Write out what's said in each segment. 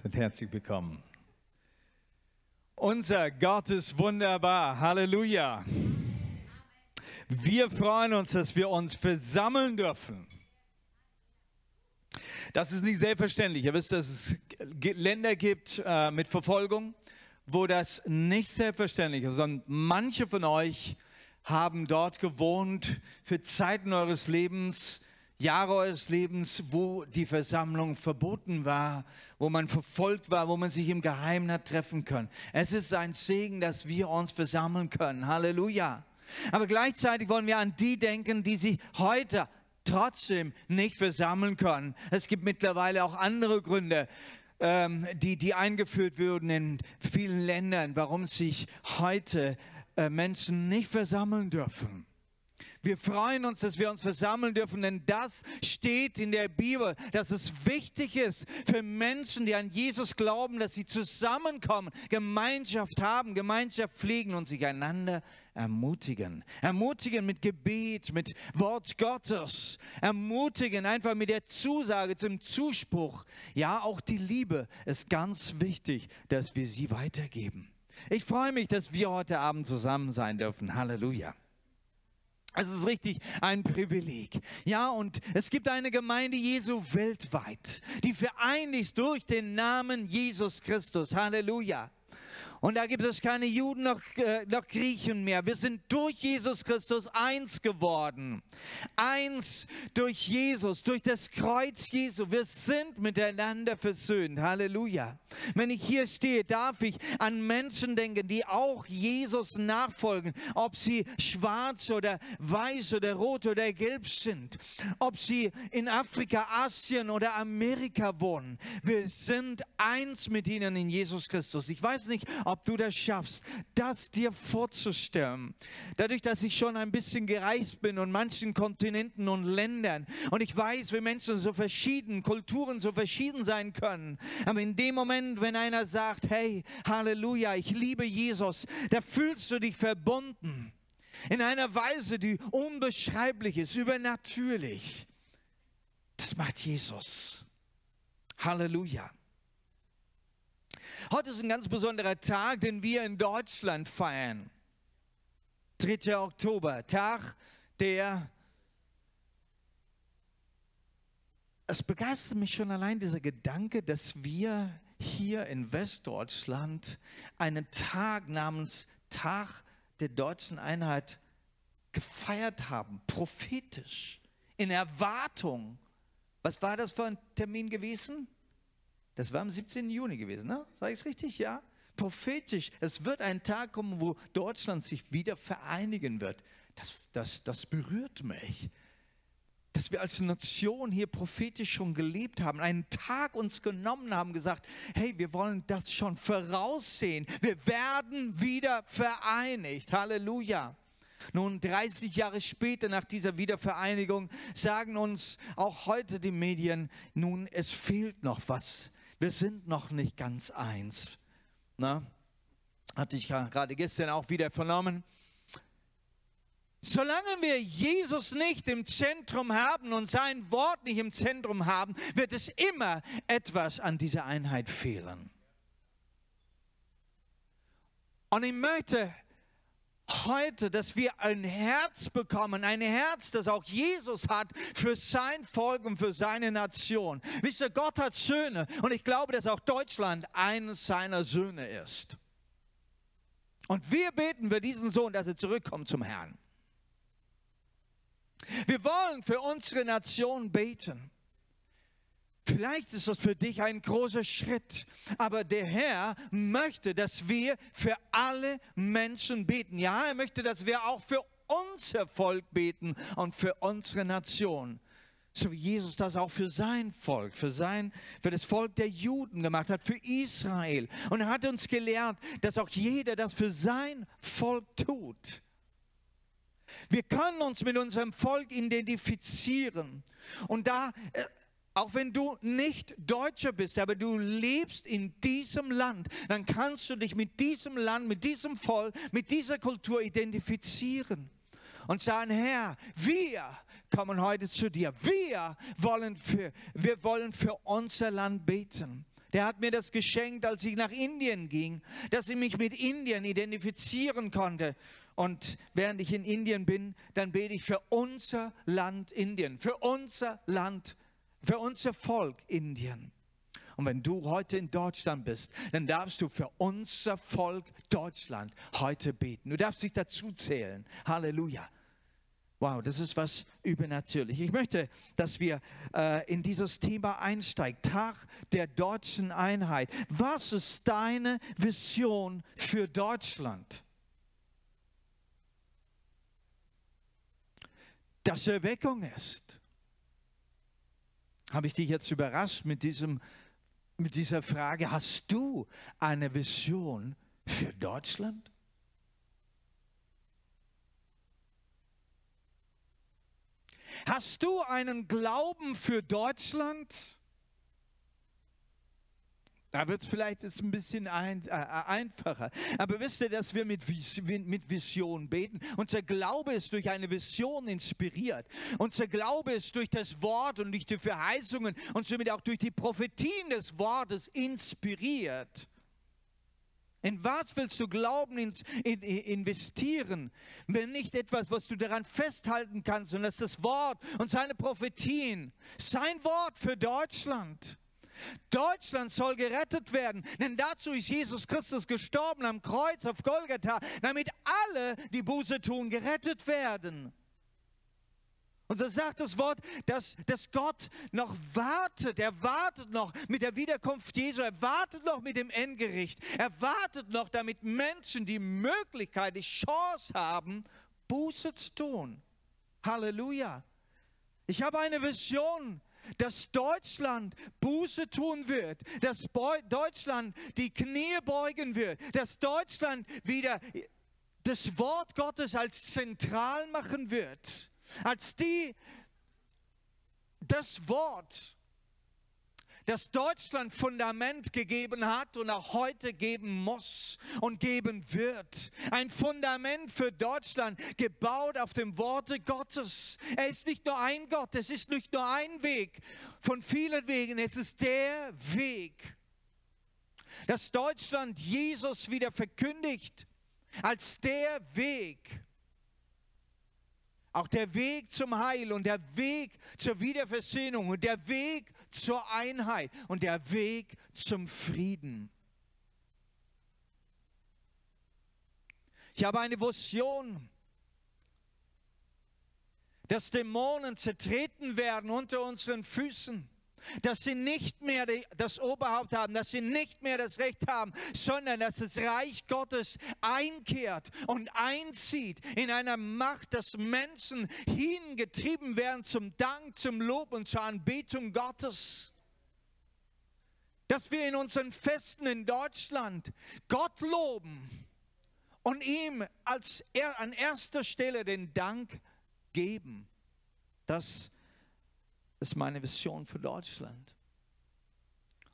Seid herzlich willkommen. Unser Gott ist wunderbar. Halleluja. Wir freuen uns, dass wir uns versammeln dürfen. Das ist nicht selbstverständlich. Ihr wisst, dass es Länder gibt äh, mit Verfolgung, wo das nicht selbstverständlich ist, sondern manche von euch haben dort gewohnt für Zeiten eures Lebens, Jahre eures Lebens, wo die Versammlung verboten war, wo man verfolgt war, wo man sich im Geheimen hat treffen können. Es ist ein Segen, dass wir uns versammeln können. Halleluja. Aber gleichzeitig wollen wir an die denken, die sich heute trotzdem nicht versammeln können. Es gibt mittlerweile auch andere Gründe, ähm, die, die eingeführt wurden in vielen Ländern, warum sich heute äh, Menschen nicht versammeln dürfen. Wir freuen uns, dass wir uns versammeln dürfen, denn das steht in der Bibel, dass es wichtig ist für Menschen, die an Jesus glauben, dass sie zusammenkommen, Gemeinschaft haben, Gemeinschaft pflegen und sich einander ermutigen. Ermutigen mit Gebet, mit Wort Gottes. Ermutigen einfach mit der Zusage zum Zuspruch. Ja, auch die Liebe ist ganz wichtig, dass wir sie weitergeben. Ich freue mich, dass wir heute Abend zusammen sein dürfen. Halleluja. Es ist richtig ein Privileg. Ja, und es gibt eine Gemeinde Jesu weltweit, die vereinigt durch den Namen Jesus Christus. Halleluja. Und da gibt es keine Juden noch, äh, noch Griechen mehr. Wir sind durch Jesus Christus eins geworden. Eins durch Jesus, durch das Kreuz Jesu. Wir sind miteinander versöhnt. Halleluja. Wenn ich hier stehe, darf ich an Menschen denken, die auch Jesus nachfolgen. Ob sie schwarz oder weiß oder rot oder gelb sind. Ob sie in Afrika, Asien oder Amerika wohnen. Wir sind eins mit ihnen in Jesus Christus. Ich weiß nicht, ob du das schaffst, das dir vorzustellen. Dadurch, dass ich schon ein bisschen gereist bin und manchen Kontinenten und Ländern und ich weiß, wie Menschen so verschieden, Kulturen so verschieden sein können. Aber in dem Moment, wenn einer sagt, hey, Halleluja, ich liebe Jesus, da fühlst du dich verbunden. In einer Weise, die unbeschreiblich ist, übernatürlich. Das macht Jesus. Halleluja. Heute ist ein ganz besonderer Tag, den wir in Deutschland feiern. 3. Oktober, Tag der... Es begeistert mich schon allein dieser Gedanke, dass wir hier in Westdeutschland einen Tag namens Tag der deutschen Einheit gefeiert haben, prophetisch, in Erwartung. Was war das für ein Termin gewesen? Das war am 17. Juni gewesen, ne? Sag ich es richtig? Ja? Prophetisch. Es wird ein Tag kommen, wo Deutschland sich wieder vereinigen wird. Das, das, das berührt mich. Dass wir als Nation hier prophetisch schon gelebt haben, einen Tag uns genommen haben, gesagt, hey, wir wollen das schon voraussehen. Wir werden wieder vereinigt. Halleluja. Nun, 30 Jahre später nach dieser Wiedervereinigung sagen uns auch heute die Medien, nun, es fehlt noch was. Wir sind noch nicht ganz eins. Na? Hatte ich gerade gestern auch wieder vernommen. Solange wir Jesus nicht im Zentrum haben und sein Wort nicht im Zentrum haben, wird es immer etwas an dieser Einheit fehlen. Und ich möchte heute, dass wir ein Herz bekommen, ein Herz, das auch Jesus hat für sein Volk und für seine Nation. Wisst ihr, Gott hat Söhne und ich glaube, dass auch Deutschland eines seiner Söhne ist. Und wir beten für diesen Sohn, dass er zurückkommt zum Herrn. Wir wollen für unsere Nation beten. Vielleicht ist das für dich ein großer Schritt, aber der Herr möchte, dass wir für alle Menschen beten. Ja, er möchte, dass wir auch für unser Volk beten und für unsere Nation. So wie Jesus das auch für sein Volk, für sein, für das Volk der Juden gemacht hat, für Israel. Und er hat uns gelehrt, dass auch jeder das für sein Volk tut. Wir können uns mit unserem Volk identifizieren. Und da äh, auch wenn du nicht Deutscher bist, aber du lebst in diesem Land, dann kannst du dich mit diesem Land, mit diesem Volk, mit dieser Kultur identifizieren und sagen, Herr, wir kommen heute zu dir. Wir wollen für, wir wollen für unser Land beten. Der hat mir das geschenkt, als ich nach Indien ging, dass ich mich mit Indien identifizieren konnte. Und während ich in Indien bin, dann bete ich für unser Land Indien, für unser Land, für unser Volk Indien. Und wenn du heute in Deutschland bist, dann darfst du für unser Volk Deutschland heute beten. Du darfst dich dazu zählen. Halleluja. Wow, das ist was übernatürlich. Ich möchte, dass wir äh, in dieses Thema einsteigen. Tag der deutschen Einheit. Was ist deine Vision für Deutschland? Dass Erweckung ist. Habe ich dich jetzt überrascht mit, diesem, mit dieser Frage? Hast du eine Vision für Deutschland? Hast du einen Glauben für Deutschland? Da wird es vielleicht jetzt ein bisschen ein, äh, einfacher. Aber wisst ihr, dass wir mit, mit Vision beten? Unser Glaube ist durch eine Vision inspiriert. Unser Glaube ist durch das Wort und durch die Verheißungen und somit auch durch die Prophetien des Wortes inspiriert. In was willst du Glauben in, in, investieren, wenn nicht etwas, was du daran festhalten kannst, sondern das das Wort und seine Prophetien, sein Wort für Deutschland. Deutschland soll gerettet werden, denn dazu ist Jesus Christus gestorben am Kreuz auf Golgatha, damit alle, die Buße tun, gerettet werden. Und so sagt das Wort, dass, dass Gott noch wartet. Er wartet noch mit der Wiederkunft Jesu. Er wartet noch mit dem Endgericht. Er wartet noch, damit Menschen die Möglichkeit, die Chance haben, Buße zu tun. Halleluja. Ich habe eine Vision, dass Deutschland Buße tun wird, dass Deutschland die Knie beugen wird, dass Deutschland wieder das Wort Gottes als zentral machen wird als die das Wort, das Deutschland Fundament gegeben hat und auch heute geben muss und geben wird. Ein Fundament für Deutschland gebaut auf dem Worte Gottes. Er ist nicht nur ein Gott, es ist nicht nur ein Weg von vielen Wegen, es ist der Weg, dass Deutschland Jesus wieder verkündigt als der Weg auch der Weg zum Heil und der Weg zur Wiederversöhnung und der Weg zur Einheit und der Weg zum Frieden. Ich habe eine Vision, dass Dämonen zertreten werden unter unseren Füßen dass sie nicht mehr das Oberhaupt haben, dass sie nicht mehr das Recht haben, sondern dass das Reich Gottes einkehrt und einzieht in einer Macht, dass Menschen hingetrieben werden zum Dank, zum Lob und zur Anbetung Gottes. Dass wir in unseren Festen in Deutschland Gott loben und ihm als er, an erster Stelle den Dank geben. Das ist ist meine Vision für Deutschland.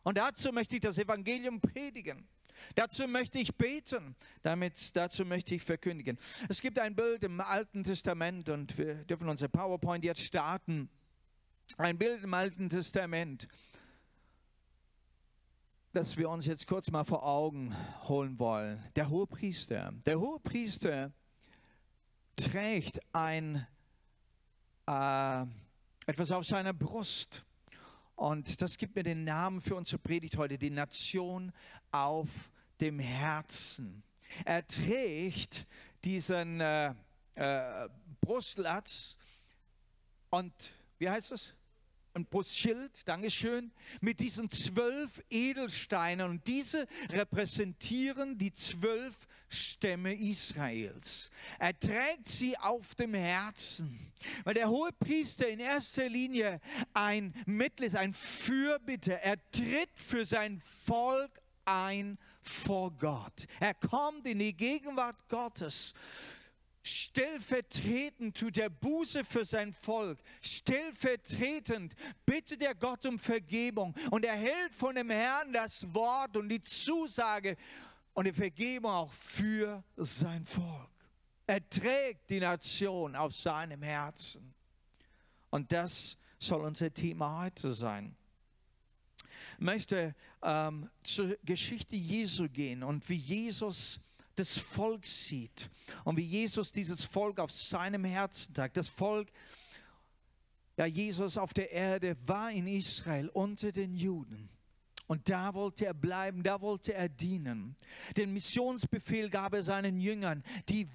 Und dazu möchte ich das Evangelium predigen. Dazu möchte ich beten, damit, dazu möchte ich verkündigen. Es gibt ein Bild im Alten Testament und wir dürfen unser PowerPoint jetzt starten. Ein Bild im Alten Testament, das wir uns jetzt kurz mal vor Augen holen wollen. Der Hohepriester. Der Hohepriester trägt ein äh, etwas auf seiner Brust. Und das gibt mir den Namen für unsere Predigt heute, die Nation auf dem Herzen. Er trägt diesen äh, äh, Brustlatz und wie heißt es? Ein Brustschild, Dankeschön, mit diesen zwölf Edelsteinen. Und diese repräsentieren die zwölf Stämme Israels. Er trägt sie auf dem Herzen, weil der hohe Priester in erster Linie ein Mittel ist, ein Fürbitter. Er tritt für sein Volk ein vor Gott. Er kommt in die Gegenwart Gottes Stellvertretend tut er Buße für sein Volk. Stellvertretend bittet er Gott um Vergebung und erhält von dem Herrn das Wort und die Zusage und die Vergebung auch für sein Volk. Er trägt die Nation auf seinem Herzen. Und das soll unser Thema heute sein. möchte ähm, zur Geschichte Jesu gehen und wie Jesus das Volk sieht und wie Jesus dieses Volk auf seinem Herzen trägt. Das Volk, ja, Jesus auf der Erde war in Israel unter den Juden. Und da wollte er bleiben, da wollte er dienen. Den Missionsbefehl gab er seinen Jüngern, die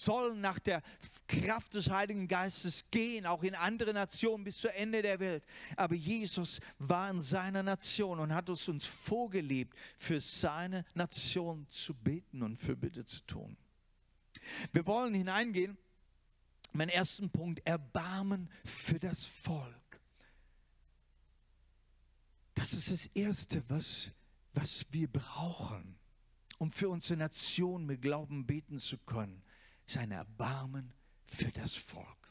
sollen nach der Kraft des Heiligen Geistes gehen, auch in andere Nationen bis zu Ende der Welt. Aber Jesus war in seiner Nation und hat es uns vorgelebt, für seine Nation zu beten und für Bitte zu tun. Wir wollen hineingehen. Mein ersten Punkt, Erbarmen für das Volk. Das ist das Erste, was, was wir brauchen, um für unsere Nation mit Glauben beten zu können sein Erbarmen für das Volk.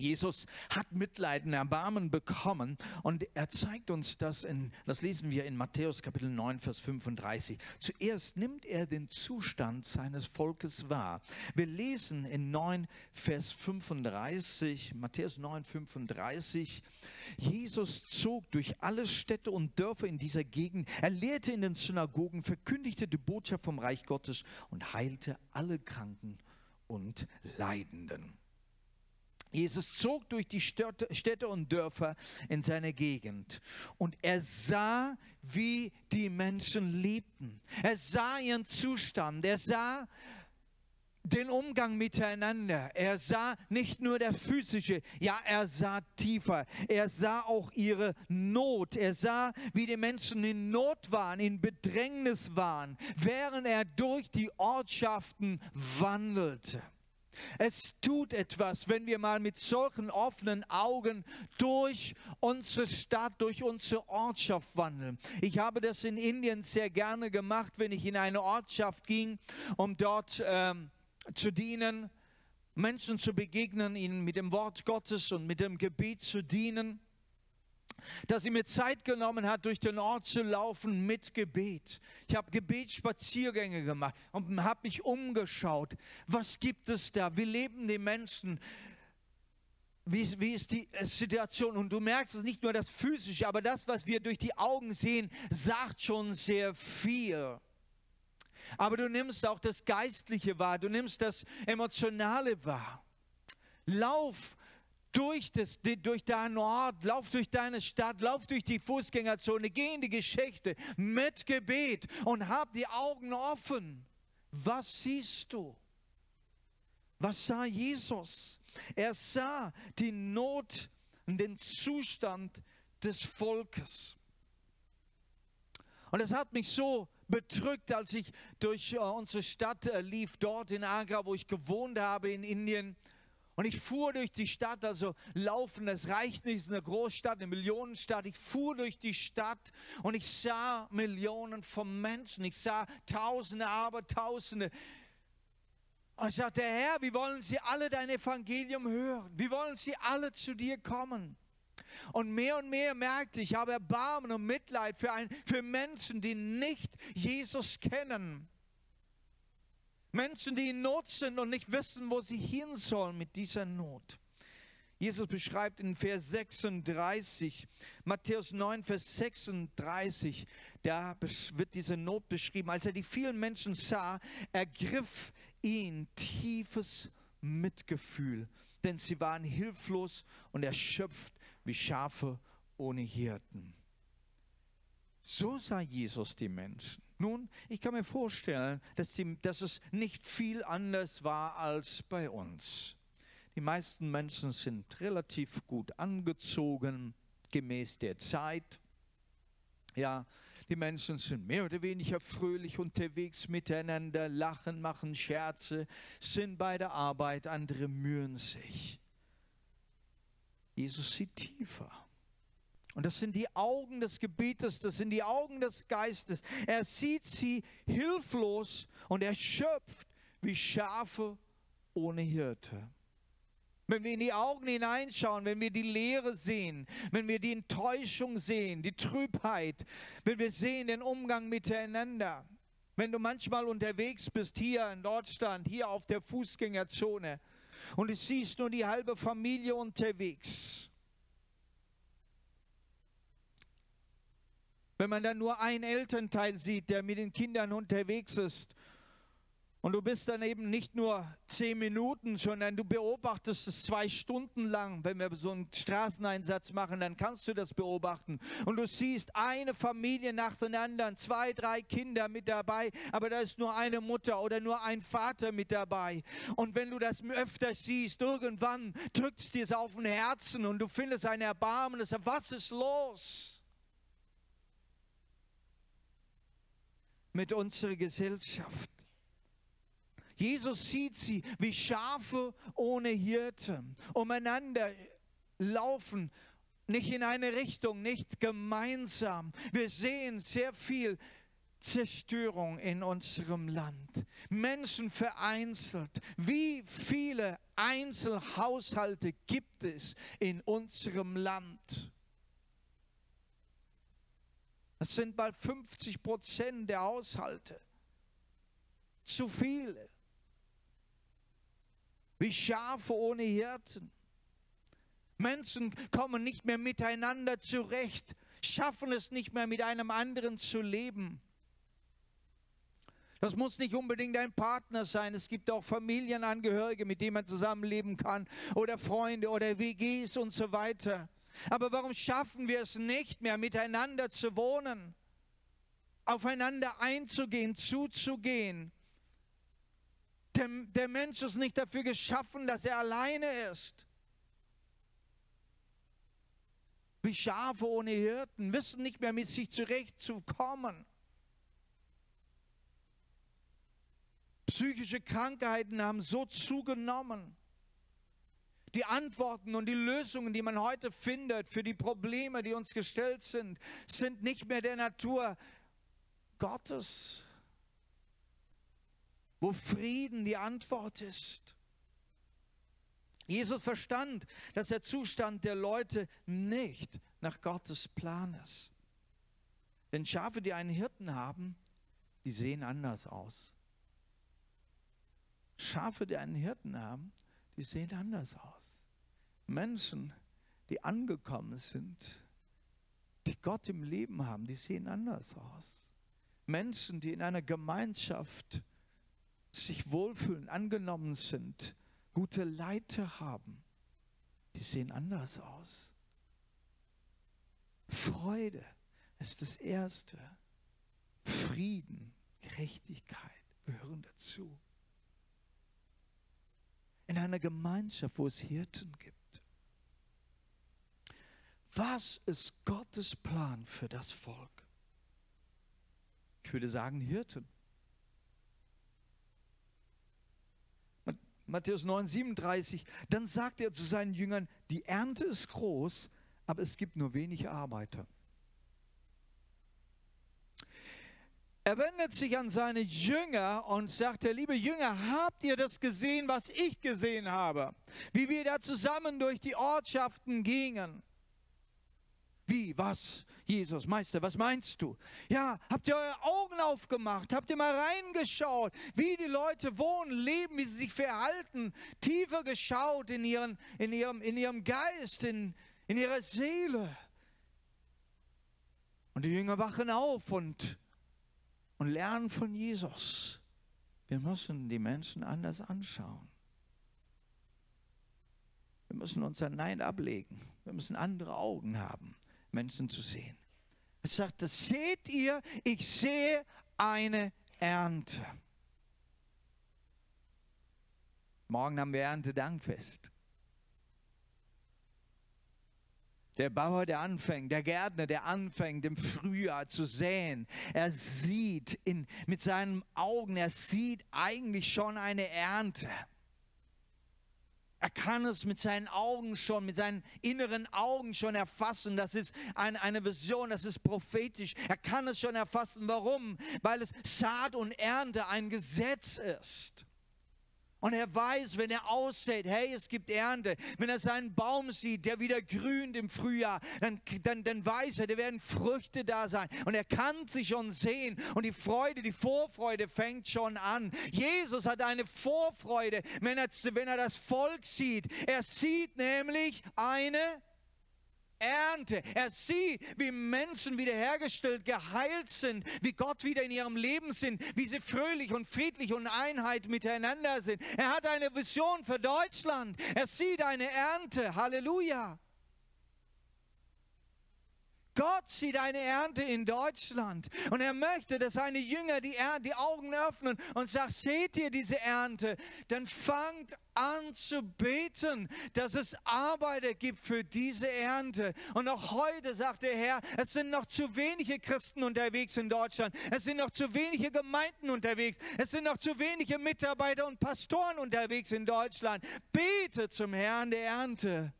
Jesus hat Mitleid und Erbarmen bekommen und er zeigt uns das in, das lesen wir in Matthäus Kapitel 9, Vers 35. Zuerst nimmt er den Zustand seines Volkes wahr. Wir lesen in 9, Vers 35, Matthäus 9, 35, Jesus zog durch alle Städte und Dörfer in dieser Gegend. Er lehrte in den Synagogen, verkündigte die Botschaft vom Reich Gottes und heilte alle Kranken und Leidenden. Jesus zog durch die Städte und Dörfer in seine Gegend und er sah, wie die Menschen lebten. Er sah ihren Zustand. Er sah den Umgang miteinander. Er sah nicht nur der physische, ja, er sah tiefer. Er sah auch ihre Not. Er sah, wie die Menschen in Not waren, in Bedrängnis waren, während er durch die Ortschaften wandelte. Es tut etwas, wenn wir mal mit solchen offenen Augen durch unsere Stadt, durch unsere Ortschaft wandeln. Ich habe das in Indien sehr gerne gemacht, wenn ich in eine Ortschaft ging, um dort ähm, zu dienen, Menschen zu begegnen, ihnen mit dem Wort Gottes und mit dem Gebet zu dienen dass sie mir Zeit genommen hat, durch den Ort zu laufen mit Gebet. Ich habe Gebetsspaziergänge gemacht und habe mich umgeschaut. Was gibt es da? Wie leben die Menschen? Wie, wie ist die Situation? Und du merkst es nicht nur das Physische, aber das, was wir durch die Augen sehen, sagt schon sehr viel. Aber du nimmst auch das Geistliche wahr, du nimmst das Emotionale wahr. Lauf durch, das, durch deinen Ort, lauf durch deine Stadt, lauf durch die Fußgängerzone, geh in die Geschichte mit Gebet und hab die Augen offen. Was siehst du? Was sah Jesus? Er sah die Not und den Zustand des Volkes. Und es hat mich so bedrückt, als ich durch äh, unsere Stadt äh, lief, dort in Agra, wo ich gewohnt habe in Indien. Und ich fuhr durch die Stadt, also laufen, es reicht nicht, es ist eine Großstadt, eine Millionenstadt. Ich fuhr durch die Stadt und ich sah Millionen von Menschen. Ich sah Tausende, aber Tausende. Und ich sagte, Herr, wie wollen sie alle dein Evangelium hören? Wie wollen sie alle zu dir kommen? Und mehr und mehr merkte ich, ich habe Erbarmen und Mitleid für, ein, für Menschen, die nicht Jesus kennen. Menschen, die in Not sind und nicht wissen, wo sie hin sollen mit dieser Not. Jesus beschreibt in Vers 36, Matthäus 9, Vers 36, da wird diese Not beschrieben. Als er die vielen Menschen sah, ergriff ihn tiefes Mitgefühl, denn sie waren hilflos und erschöpft wie Schafe ohne Hirten. So sah Jesus die Menschen. Nun, ich kann mir vorstellen, dass, die, dass es nicht viel anders war als bei uns. Die meisten Menschen sind relativ gut angezogen, gemäß der Zeit. Ja, die Menschen sind mehr oder weniger fröhlich unterwegs miteinander, lachen, machen Scherze, sind bei der Arbeit, andere mühen sich. Jesus sieht tiefer. Und das sind die Augen des Gebietes, das sind die Augen des Geistes. Er sieht sie hilflos und erschöpft wie Schafe ohne Hirte. Wenn wir in die Augen hineinschauen, wenn wir die Leere sehen, wenn wir die Enttäuschung sehen, die Trübheit, wenn wir sehen den Umgang miteinander, wenn du manchmal unterwegs bist hier in Deutschland, hier auf der Fußgängerzone und du siehst nur die halbe Familie unterwegs Wenn man dann nur einen Elternteil sieht, der mit den Kindern unterwegs ist und du bist dann eben nicht nur zehn Minuten, sondern du beobachtest es zwei Stunden lang. Wenn wir so einen Straßeneinsatz machen, dann kannst du das beobachten. Und du siehst eine Familie nacheinander, zwei, drei Kinder mit dabei, aber da ist nur eine Mutter oder nur ein Vater mit dabei. Und wenn du das öfter siehst, irgendwann drückt es dir auf den Herzen und du findest ein Erbarmen. Was ist los? Mit unserer Gesellschaft. Jesus sieht sie wie Schafe ohne Hirte, umeinander laufen, nicht in eine Richtung, nicht gemeinsam. Wir sehen sehr viel Zerstörung in unserem Land. Menschen vereinzelt. Wie viele Einzelhaushalte gibt es in unserem Land? Das sind bald 50 Prozent der Haushalte. Zu viele wie Schafe ohne Hirten. Menschen kommen nicht mehr miteinander zurecht, schaffen es nicht mehr mit einem anderen zu leben. Das muss nicht unbedingt ein Partner sein. Es gibt auch Familienangehörige, mit denen man zusammenleben kann oder Freunde oder WGs und so weiter. Aber warum schaffen wir es nicht mehr, miteinander zu wohnen, aufeinander einzugehen, zuzugehen? Der, der Mensch ist nicht dafür geschaffen, dass er alleine ist. Wie Schafe ohne Hirten, wissen nicht mehr mit sich zurechtzukommen. Psychische Krankheiten haben so zugenommen. Die Antworten und die Lösungen, die man heute findet für die Probleme, die uns gestellt sind, sind nicht mehr der Natur Gottes wo Frieden die Antwort ist. Jesus verstand, dass der Zustand der Leute nicht nach Gottes Plan ist. Denn Schafe, die einen Hirten haben, die sehen anders aus. Schafe, die einen Hirten haben, die sehen anders aus. Menschen, die angekommen sind, die Gott im Leben haben, die sehen anders aus. Menschen, die in einer Gemeinschaft sich wohlfühlen, angenommen sind, gute Leiter haben, die sehen anders aus. Freude ist das Erste. Frieden, Gerechtigkeit gehören dazu. In einer Gemeinschaft, wo es Hirten gibt. Was ist Gottes Plan für das Volk? Ich würde sagen Hirten. Matthäus 9, 37, dann sagt er zu seinen Jüngern, die Ernte ist groß, aber es gibt nur wenig Arbeiter. Er wendet sich an seine Jünger und sagt, liebe Jünger, habt ihr das gesehen, was ich gesehen habe? Wie wir da zusammen durch die Ortschaften gingen. Wie, was? Jesus, Meister, was meinst du? Ja, habt ihr eure Augen aufgemacht? Habt ihr mal reingeschaut, wie die Leute wohnen, leben, wie sie sich verhalten? Tiefer geschaut in, ihren, in, ihrem, in ihrem Geist, in, in ihrer Seele. Und die Jünger wachen auf und, und lernen von Jesus. Wir müssen die Menschen anders anschauen. Wir müssen unser Nein ablegen. Wir müssen andere Augen haben. Menschen zu sehen. Es sagt, seht ihr, ich sehe eine Ernte. Morgen haben wir Erntedankfest. Der Bauer, der anfängt, der Gärtner, der anfängt im Frühjahr zu säen, er sieht in, mit seinen Augen, er sieht eigentlich schon eine Ernte. Er kann es mit seinen Augen schon, mit seinen inneren Augen schon erfassen. Das ist ein, eine Vision, das ist prophetisch. Er kann es schon erfassen. Warum? Weil es Saat und Ernte ein Gesetz ist. Und er weiß, wenn er aussät, hey, es gibt Ernte. Wenn er seinen Baum sieht, der wieder grünt im Frühjahr, dann, dann, dann weiß er, da werden Früchte da sein. Und er kann sich schon sehen. Und die Freude, die Vorfreude fängt schon an. Jesus hat eine Vorfreude, wenn er, wenn er das Volk sieht. Er sieht nämlich eine Ernte. Er sieht, wie Menschen wiederhergestellt, geheilt sind, wie Gott wieder in ihrem Leben sind, wie sie fröhlich und friedlich und Einheit miteinander sind. Er hat eine Vision für Deutschland. Er sieht eine Ernte. Halleluja. Gott sieht eine Ernte in Deutschland und er möchte, dass seine Jünger die, Ernte, die Augen öffnen und sagt, seht ihr diese Ernte? Dann fangt an zu beten, dass es Arbeiter gibt für diese Ernte. Und auch heute sagt der Herr, es sind noch zu wenige Christen unterwegs in Deutschland. Es sind noch zu wenige Gemeinden unterwegs. Es sind noch zu wenige Mitarbeiter und Pastoren unterwegs in Deutschland. Bete zum Herrn der Ernte.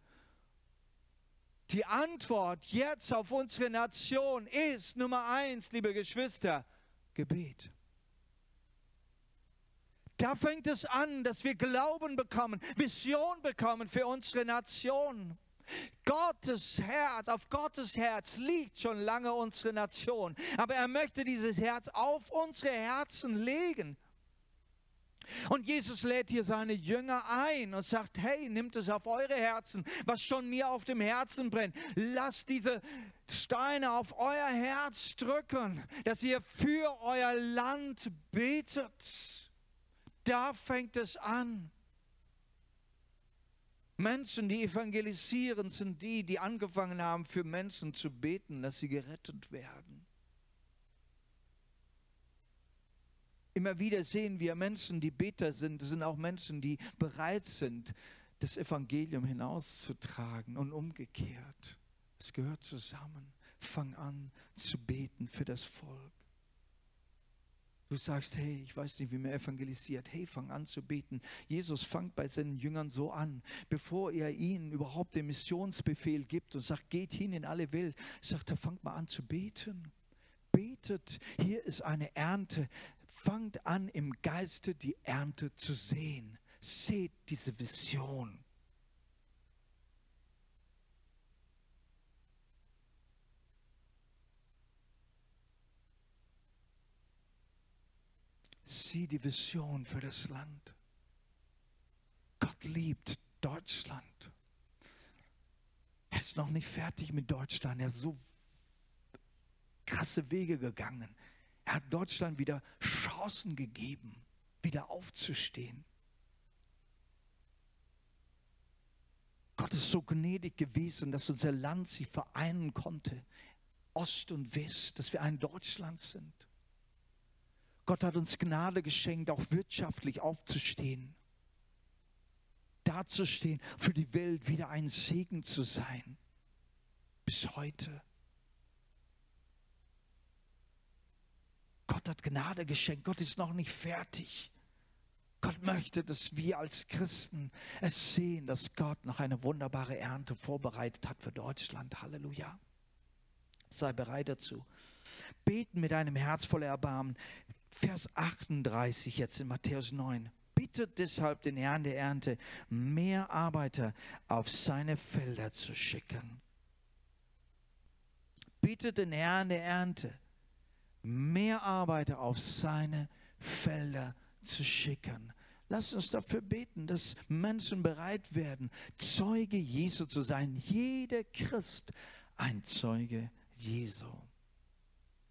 Die Antwort jetzt auf unsere Nation ist Nummer eins, liebe Geschwister, Gebet. Da fängt es an, dass wir Glauben bekommen, Vision bekommen für unsere Nation. Gottes Herz, auf Gottes Herz liegt schon lange unsere Nation. Aber er möchte dieses Herz auf unsere Herzen legen. Und Jesus lädt hier seine Jünger ein und sagt, hey, nimmt es auf eure Herzen, was schon mir auf dem Herzen brennt. Lasst diese Steine auf euer Herz drücken, dass ihr für euer Land betet. Da fängt es an. Menschen, die evangelisieren, sind die, die angefangen haben, für Menschen zu beten, dass sie gerettet werden. Immer wieder sehen wir Menschen, die Beter sind, sind auch Menschen, die bereit sind, das Evangelium hinauszutragen und umgekehrt. Es gehört zusammen. Fang an zu beten für das Volk. Du sagst, hey, ich weiß nicht, wie man evangelisiert. Hey, fang an zu beten. Jesus fangt bei seinen Jüngern so an, bevor er ihnen überhaupt den Missionsbefehl gibt und sagt, geht hin in alle Welt, sagt er, fangt mal an zu beten. Betet, hier ist eine Ernte fangt an, im Geiste die Ernte zu sehen. Seht diese Vision. Sieh die Vision für das Land. Gott liebt Deutschland. Er ist noch nicht fertig mit Deutschland. Er ist so krasse Wege gegangen. Er hat Deutschland wieder Chancen gegeben, wieder aufzustehen. Gott ist so gnädig gewesen, dass unser Land sich vereinen konnte, Ost und West, dass wir ein Deutschland sind. Gott hat uns Gnade geschenkt, auch wirtschaftlich aufzustehen, dazustehen, für die Welt wieder ein Segen zu sein. Bis heute. Gott hat Gnade geschenkt. Gott ist noch nicht fertig. Gott möchte, dass wir als Christen es sehen, dass Gott noch eine wunderbare Ernte vorbereitet hat für Deutschland. Halleluja. Sei bereit dazu. Beten mit einem Herz voller Erbarmen. Vers 38 jetzt in Matthäus 9. Bittet deshalb den Herrn der Ernte, mehr Arbeiter auf seine Felder zu schicken. Bittet den Herrn der Ernte mehr Arbeiter auf seine Felder zu schicken. Lass uns dafür beten, dass Menschen bereit werden, Zeuge Jesu zu sein. Jeder Christ ein Zeuge Jesu.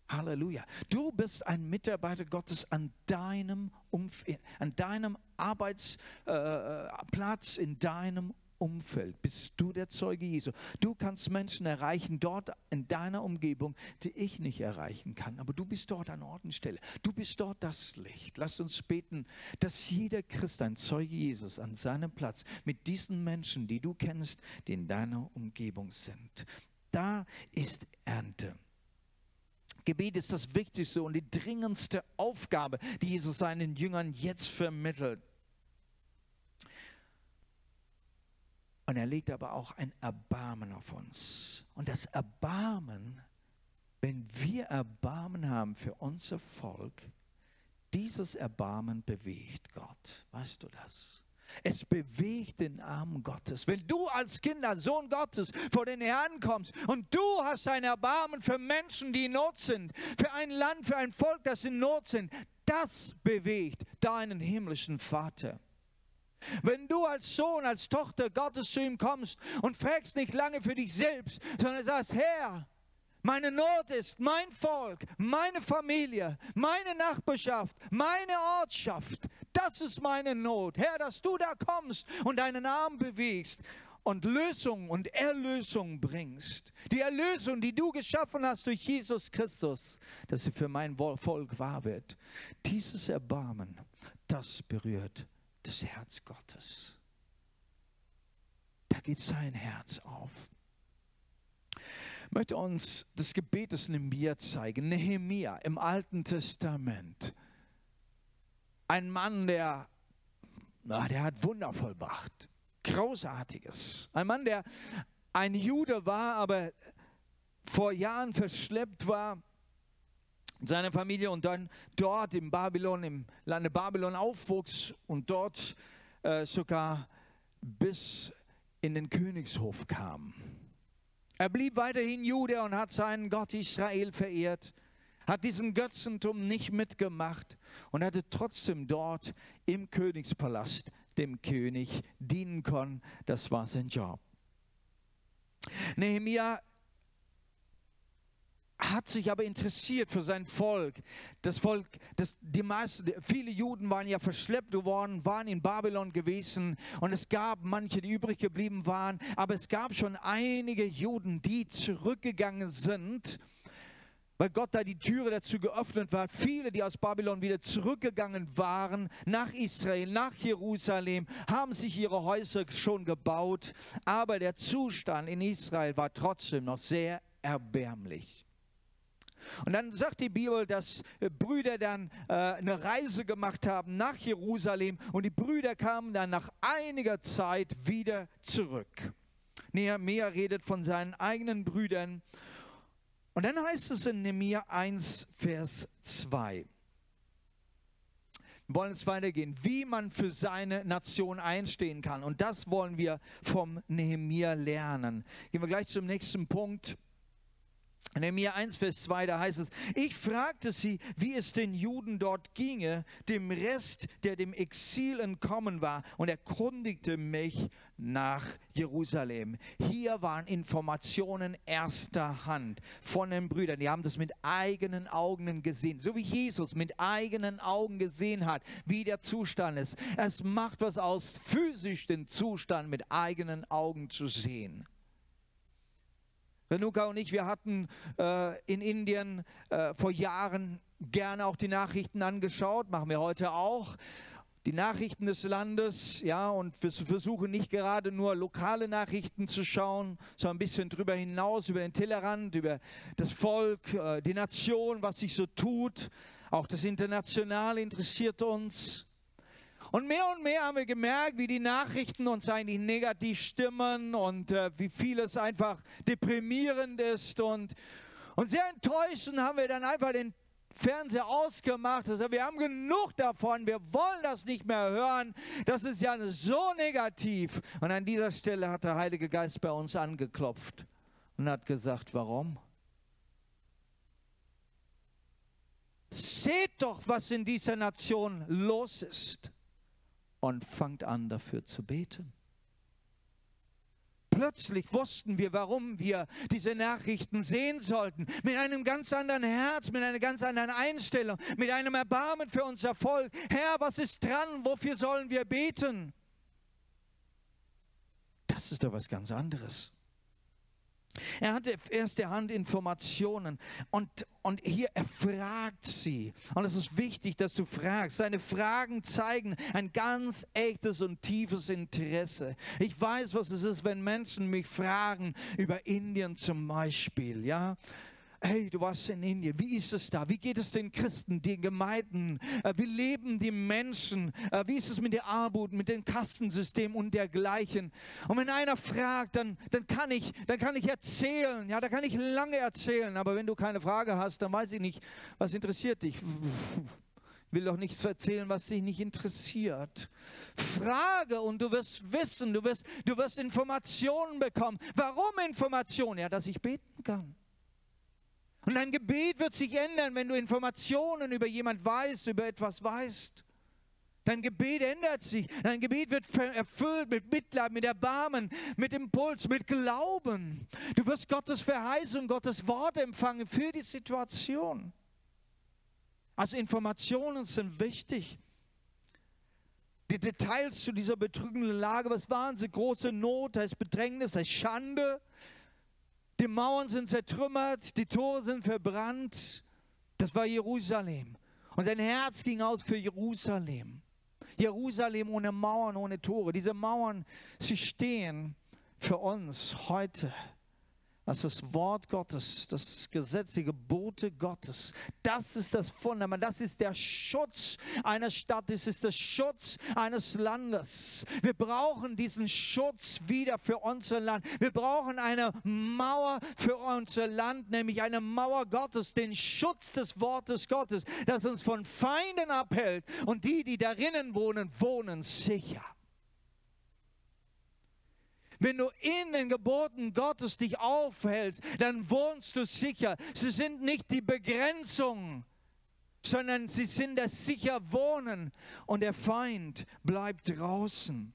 Halleluja. Du bist ein Mitarbeiter Gottes an deinem, Umf an deinem Arbeitsplatz, äh, in deinem Umfeld bist du der Zeuge Jesu. Du kannst Menschen erreichen dort in deiner Umgebung, die ich nicht erreichen kann. Aber du bist dort an Ort und Stelle. Du bist dort das Licht. Lass uns beten, dass jeder Christ ein Zeuge Jesus an seinem Platz mit diesen Menschen, die du kennst, die in deiner Umgebung sind. Da ist Ernte. Gebet ist das wichtigste und die dringendste Aufgabe, die Jesus seinen Jüngern jetzt vermittelt. Und er legt aber auch ein Erbarmen auf uns. Und das Erbarmen, wenn wir Erbarmen haben für unser Volk, dieses Erbarmen bewegt Gott. Weißt du das? Es bewegt den Arm Gottes. Wenn du als Kind, als Sohn Gottes vor den Herrn kommst und du hast ein Erbarmen für Menschen, die in Not sind, für ein Land, für ein Volk, das in Not sind, das bewegt deinen himmlischen Vater. Wenn du als Sohn, als Tochter Gottes zu ihm kommst und fragst nicht lange für dich selbst, sondern sagst, Herr, meine Not ist mein Volk, meine Familie, meine Nachbarschaft, meine Ortschaft. Das ist meine Not. Herr, dass du da kommst und deinen Arm bewegst und Lösung und Erlösung bringst. Die Erlösung, die du geschaffen hast durch Jesus Christus, dass sie für mein Volk wahr wird. Dieses Erbarmen, das berührt das Herz Gottes. Da geht sein Herz auf. Ich möchte uns das Gebet des Nehemiah zeigen. Nehemiah im Alten Testament. Ein Mann, der, der hat Wunder vollbracht. Großartiges. Ein Mann, der ein Jude war, aber vor Jahren verschleppt war seine Familie und dann dort im Babylon, im Lande Babylon aufwuchs und dort äh, sogar bis in den Königshof kam. Er blieb weiterhin Jude und hat seinen Gott Israel verehrt, hat diesen Götzentum nicht mitgemacht und hatte trotzdem dort im Königspalast dem König dienen können. Das war sein Job. Nehemiah hat sich aber interessiert für sein Volk. Das Volk, das, die meisten, viele Juden waren ja verschleppt worden, waren in Babylon gewesen und es gab manche, die übrig geblieben waren, aber es gab schon einige Juden, die zurückgegangen sind, weil Gott da die Türe dazu geöffnet war. Viele, die aus Babylon wieder zurückgegangen waren nach Israel, nach Jerusalem, haben sich ihre Häuser schon gebaut, aber der Zustand in Israel war trotzdem noch sehr erbärmlich. Und dann sagt die Bibel, dass äh, Brüder dann äh, eine Reise gemacht haben nach Jerusalem und die Brüder kamen dann nach einiger Zeit wieder zurück. Nehemiah redet von seinen eigenen Brüdern. Und dann heißt es in Nehemiah 1, Vers 2. Wir wollen jetzt weitergehen, wie man für seine Nation einstehen kann. Und das wollen wir vom Nehemiah lernen. Gehen wir gleich zum nächsten Punkt. In Nehemiah 1, Vers 2, da heißt es, ich fragte sie, wie es den Juden dort ginge, dem Rest, der dem Exil entkommen war, und erkundigte mich nach Jerusalem. Hier waren Informationen erster Hand von den Brüdern. Die haben das mit eigenen Augen gesehen, so wie Jesus mit eigenen Augen gesehen hat, wie der Zustand ist. Es macht was aus, physisch den Zustand mit eigenen Augen zu sehen. Renuka und ich, wir hatten äh, in Indien äh, vor Jahren gerne auch die Nachrichten angeschaut, machen wir heute auch. Die Nachrichten des Landes, ja, und wir versuchen nicht gerade nur lokale Nachrichten zu schauen, sondern ein bisschen drüber hinaus, über den Tellerrand, über das Volk, äh, die Nation, was sich so tut. Auch das Internationale interessiert uns. Und mehr und mehr haben wir gemerkt, wie die Nachrichten uns eigentlich negativ stimmen und äh, wie vieles einfach deprimierend ist. Und, und sehr enttäuschend haben wir dann einfach den Fernseher ausgemacht. Also wir haben genug davon, wir wollen das nicht mehr hören. Das ist ja so negativ. Und an dieser Stelle hat der Heilige Geist bei uns angeklopft und hat gesagt, warum? Seht doch, was in dieser Nation los ist und fangt an dafür zu beten. Plötzlich wussten wir, warum wir diese Nachrichten sehen sollten. Mit einem ganz anderen Herz, mit einer ganz anderen Einstellung, mit einem Erbarmen für unser Volk. Herr, was ist dran? Wofür sollen wir beten? Das ist doch was ganz anderes. Er hatte erste Hand Informationen und, und hier er fragt sie. Und es ist wichtig, dass du fragst. Seine Fragen zeigen ein ganz echtes und tiefes Interesse. Ich weiß, was es ist, wenn Menschen mich fragen über Indien zum Beispiel. Ja, hey, du warst in Indien, wie ist es da? Wie geht es den Christen, den Gemeinden? Äh, wie leben die Menschen? Äh, wie ist es mit der Armut, mit dem Kastensystem und dergleichen? Und wenn einer fragt, dann, dann, kann ich, dann kann ich erzählen, ja, da kann ich lange erzählen, aber wenn du keine Frage hast, dann weiß ich nicht, was interessiert dich? Ich will doch nichts erzählen, was dich nicht interessiert. Frage und du wirst wissen, du wirst, du wirst Informationen bekommen. Warum Informationen? Ja, dass ich beten kann. Und dein Gebet wird sich ändern, wenn du Informationen über jemand weißt, über etwas weißt. Dein Gebet ändert sich. Dein Gebet wird erfüllt mit Mitleid, mit Erbarmen, mit Impuls, mit Glauben. Du wirst Gottes Verheißung, Gottes Wort empfangen für die Situation. Also Informationen sind wichtig. Die Details zu dieser betrügenden Lage, was waren sie? Große Not, da ist Bedrängnis, da ist Schande. Die Mauern sind zertrümmert, die Tore sind verbrannt. Das war Jerusalem. Und sein Herz ging aus für Jerusalem. Jerusalem ohne Mauern, ohne Tore. Diese Mauern, sie stehen für uns heute als das Wort Gottes, das Gesetz, die Gebote Gottes. Das ist das Fundament, das ist der Schutz einer Stadt, das ist der Schutz eines Landes. Wir brauchen diesen Schutz wieder für unser Land. Wir brauchen eine Mauer für unser Land, nämlich eine Mauer Gottes, den Schutz des Wortes Gottes, das uns von Feinden abhält und die, die darinnen wohnen, wohnen sicher. Wenn du in den Geboten Gottes dich aufhältst, dann wohnst du sicher. Sie sind nicht die Begrenzung, sondern sie sind das sicher Wohnen und der Feind bleibt draußen.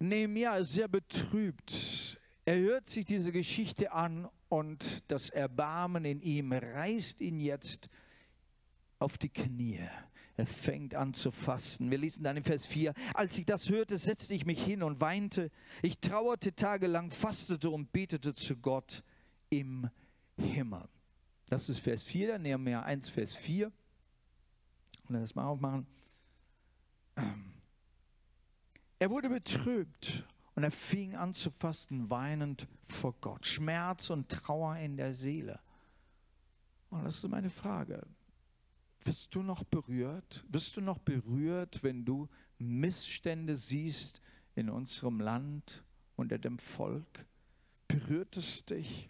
Nehemiah ist sehr betrübt. Er hört sich diese Geschichte an und das Erbarmen in ihm reißt ihn jetzt auf die Knie. Er fängt an zu fasten. Wir lesen dann in Vers 4, als ich das hörte, setzte ich mich hin und weinte. Ich trauerte tagelang, fastete und betete zu Gott im Himmel. Das ist Vers 4, dann nehmen wir 1, Vers 4. Und dann das mal aufmachen. Er wurde betrübt und er fing an zu fasten, weinend vor Gott. Schmerz und Trauer in der Seele. Und das ist meine Frage. Wirst du noch berührt? Wirst du noch berührt, wenn du Missstände siehst in unserem Land, unter dem Volk? Berührt es dich?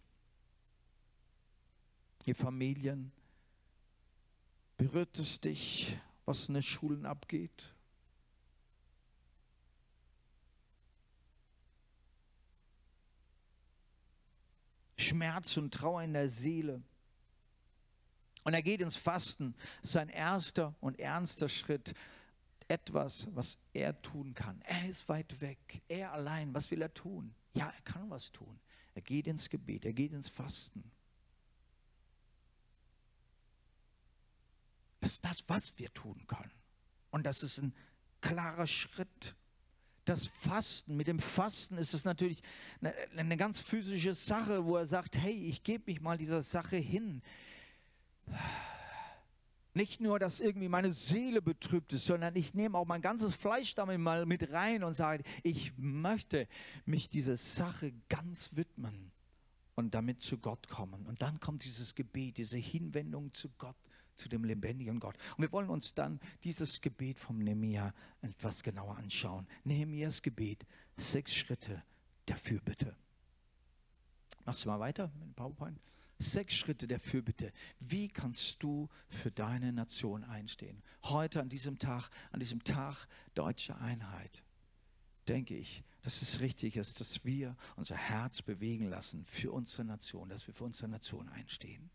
Ihr Familien? Berührt es dich, was in den Schulen abgeht? Schmerz und Trauer in der Seele. Und er geht ins Fasten, sein erster und ernster Schritt. Etwas, was er tun kann. Er ist weit weg. Er allein, was will er tun? Ja, er kann was tun. Er geht ins Gebet, er geht ins Fasten. Das ist das, was wir tun können. Und das ist ein klarer Schritt. Das Fasten, mit dem Fasten ist es natürlich eine, eine ganz physische Sache, wo er sagt, hey, ich gebe mich mal dieser Sache hin. Nicht nur, dass irgendwie meine Seele betrübt ist, sondern ich nehme auch mein ganzes Fleisch damit mal mit rein und sage, ich möchte mich dieser Sache ganz widmen und damit zu Gott kommen. Und dann kommt dieses Gebet, diese Hinwendung zu Gott, zu dem lebendigen Gott. Und wir wollen uns dann dieses Gebet vom Nehemiah etwas genauer anschauen. Nehemias Gebet, sechs Schritte der Fürbitte. Machst du mal weiter mit dem PowerPoint? Sechs Schritte der Fürbitte. Wie kannst du für deine Nation einstehen? Heute an diesem Tag, an diesem Tag deutscher Einheit, denke ich, dass es richtig ist, dass wir unser Herz bewegen lassen für unsere Nation, dass wir für unsere Nation einstehen.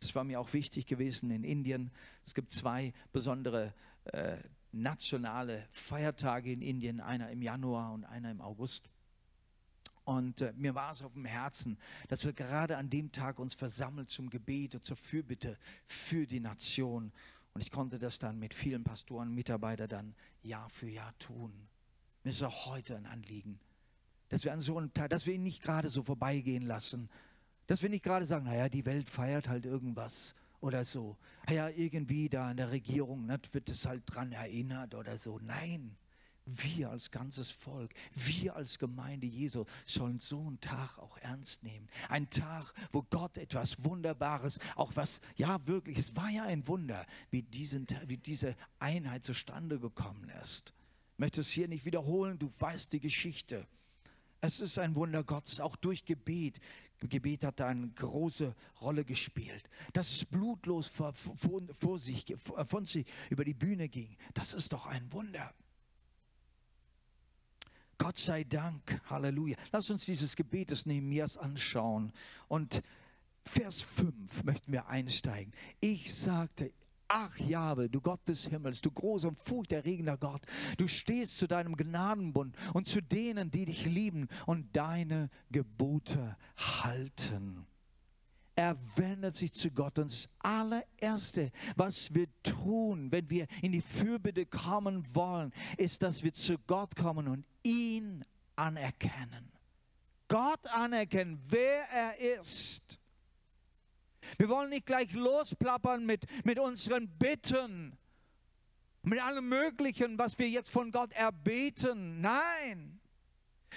Es war mir auch wichtig gewesen in Indien. Es gibt zwei besondere äh, nationale Feiertage in Indien, einer im Januar und einer im August. Und äh, mir war es auf dem Herzen, dass wir gerade an dem Tag uns versammeln zum Gebet und zur Fürbitte für die Nation. Und ich konnte das dann mit vielen Pastoren und Mitarbeitern dann Jahr für Jahr tun. Mir ist auch heute ein Anliegen, dass wir an so einem Tag, dass wir ihn nicht gerade so vorbeigehen lassen, dass wir nicht gerade sagen, naja, die Welt feiert halt irgendwas oder so. Naja, irgendwie da in der Regierung ne, wird es halt dran erinnert oder so. Nein, wir als ganzes Volk, wir als Gemeinde Jesu sollen so einen Tag auch ernst nehmen. Ein Tag, wo Gott etwas Wunderbares, auch was, ja wirklich, es war ja ein Wunder, wie, diesen, wie diese Einheit zustande gekommen ist. Ich möchte es hier nicht wiederholen, du weißt die Geschichte. Es ist ein Wunder Gottes, auch durch Gebet. Gebet hat da eine große Rolle gespielt. Dass es blutlos vor, vor, vor sich, von sich über die Bühne ging, das ist doch ein Wunder. Gott sei Dank, Halleluja. Lass uns dieses Gebet des Nehemias anschauen. Und Vers 5 möchten wir einsteigen. Ich sagte, Ach Jahwe, du Gott des Himmels, du großer und furchterregender Gott, du stehst zu deinem Gnadenbund und zu denen, die dich lieben und deine Gebote halten. Er wendet sich zu Gott und das allererste, was wir tun, wenn wir in die Fürbitte kommen wollen, ist, dass wir zu Gott kommen und ihn anerkennen. Gott anerkennen, wer er ist. Wir wollen nicht gleich losplappern mit, mit unseren Bitten, mit allem Möglichen, was wir jetzt von Gott erbeten. Nein.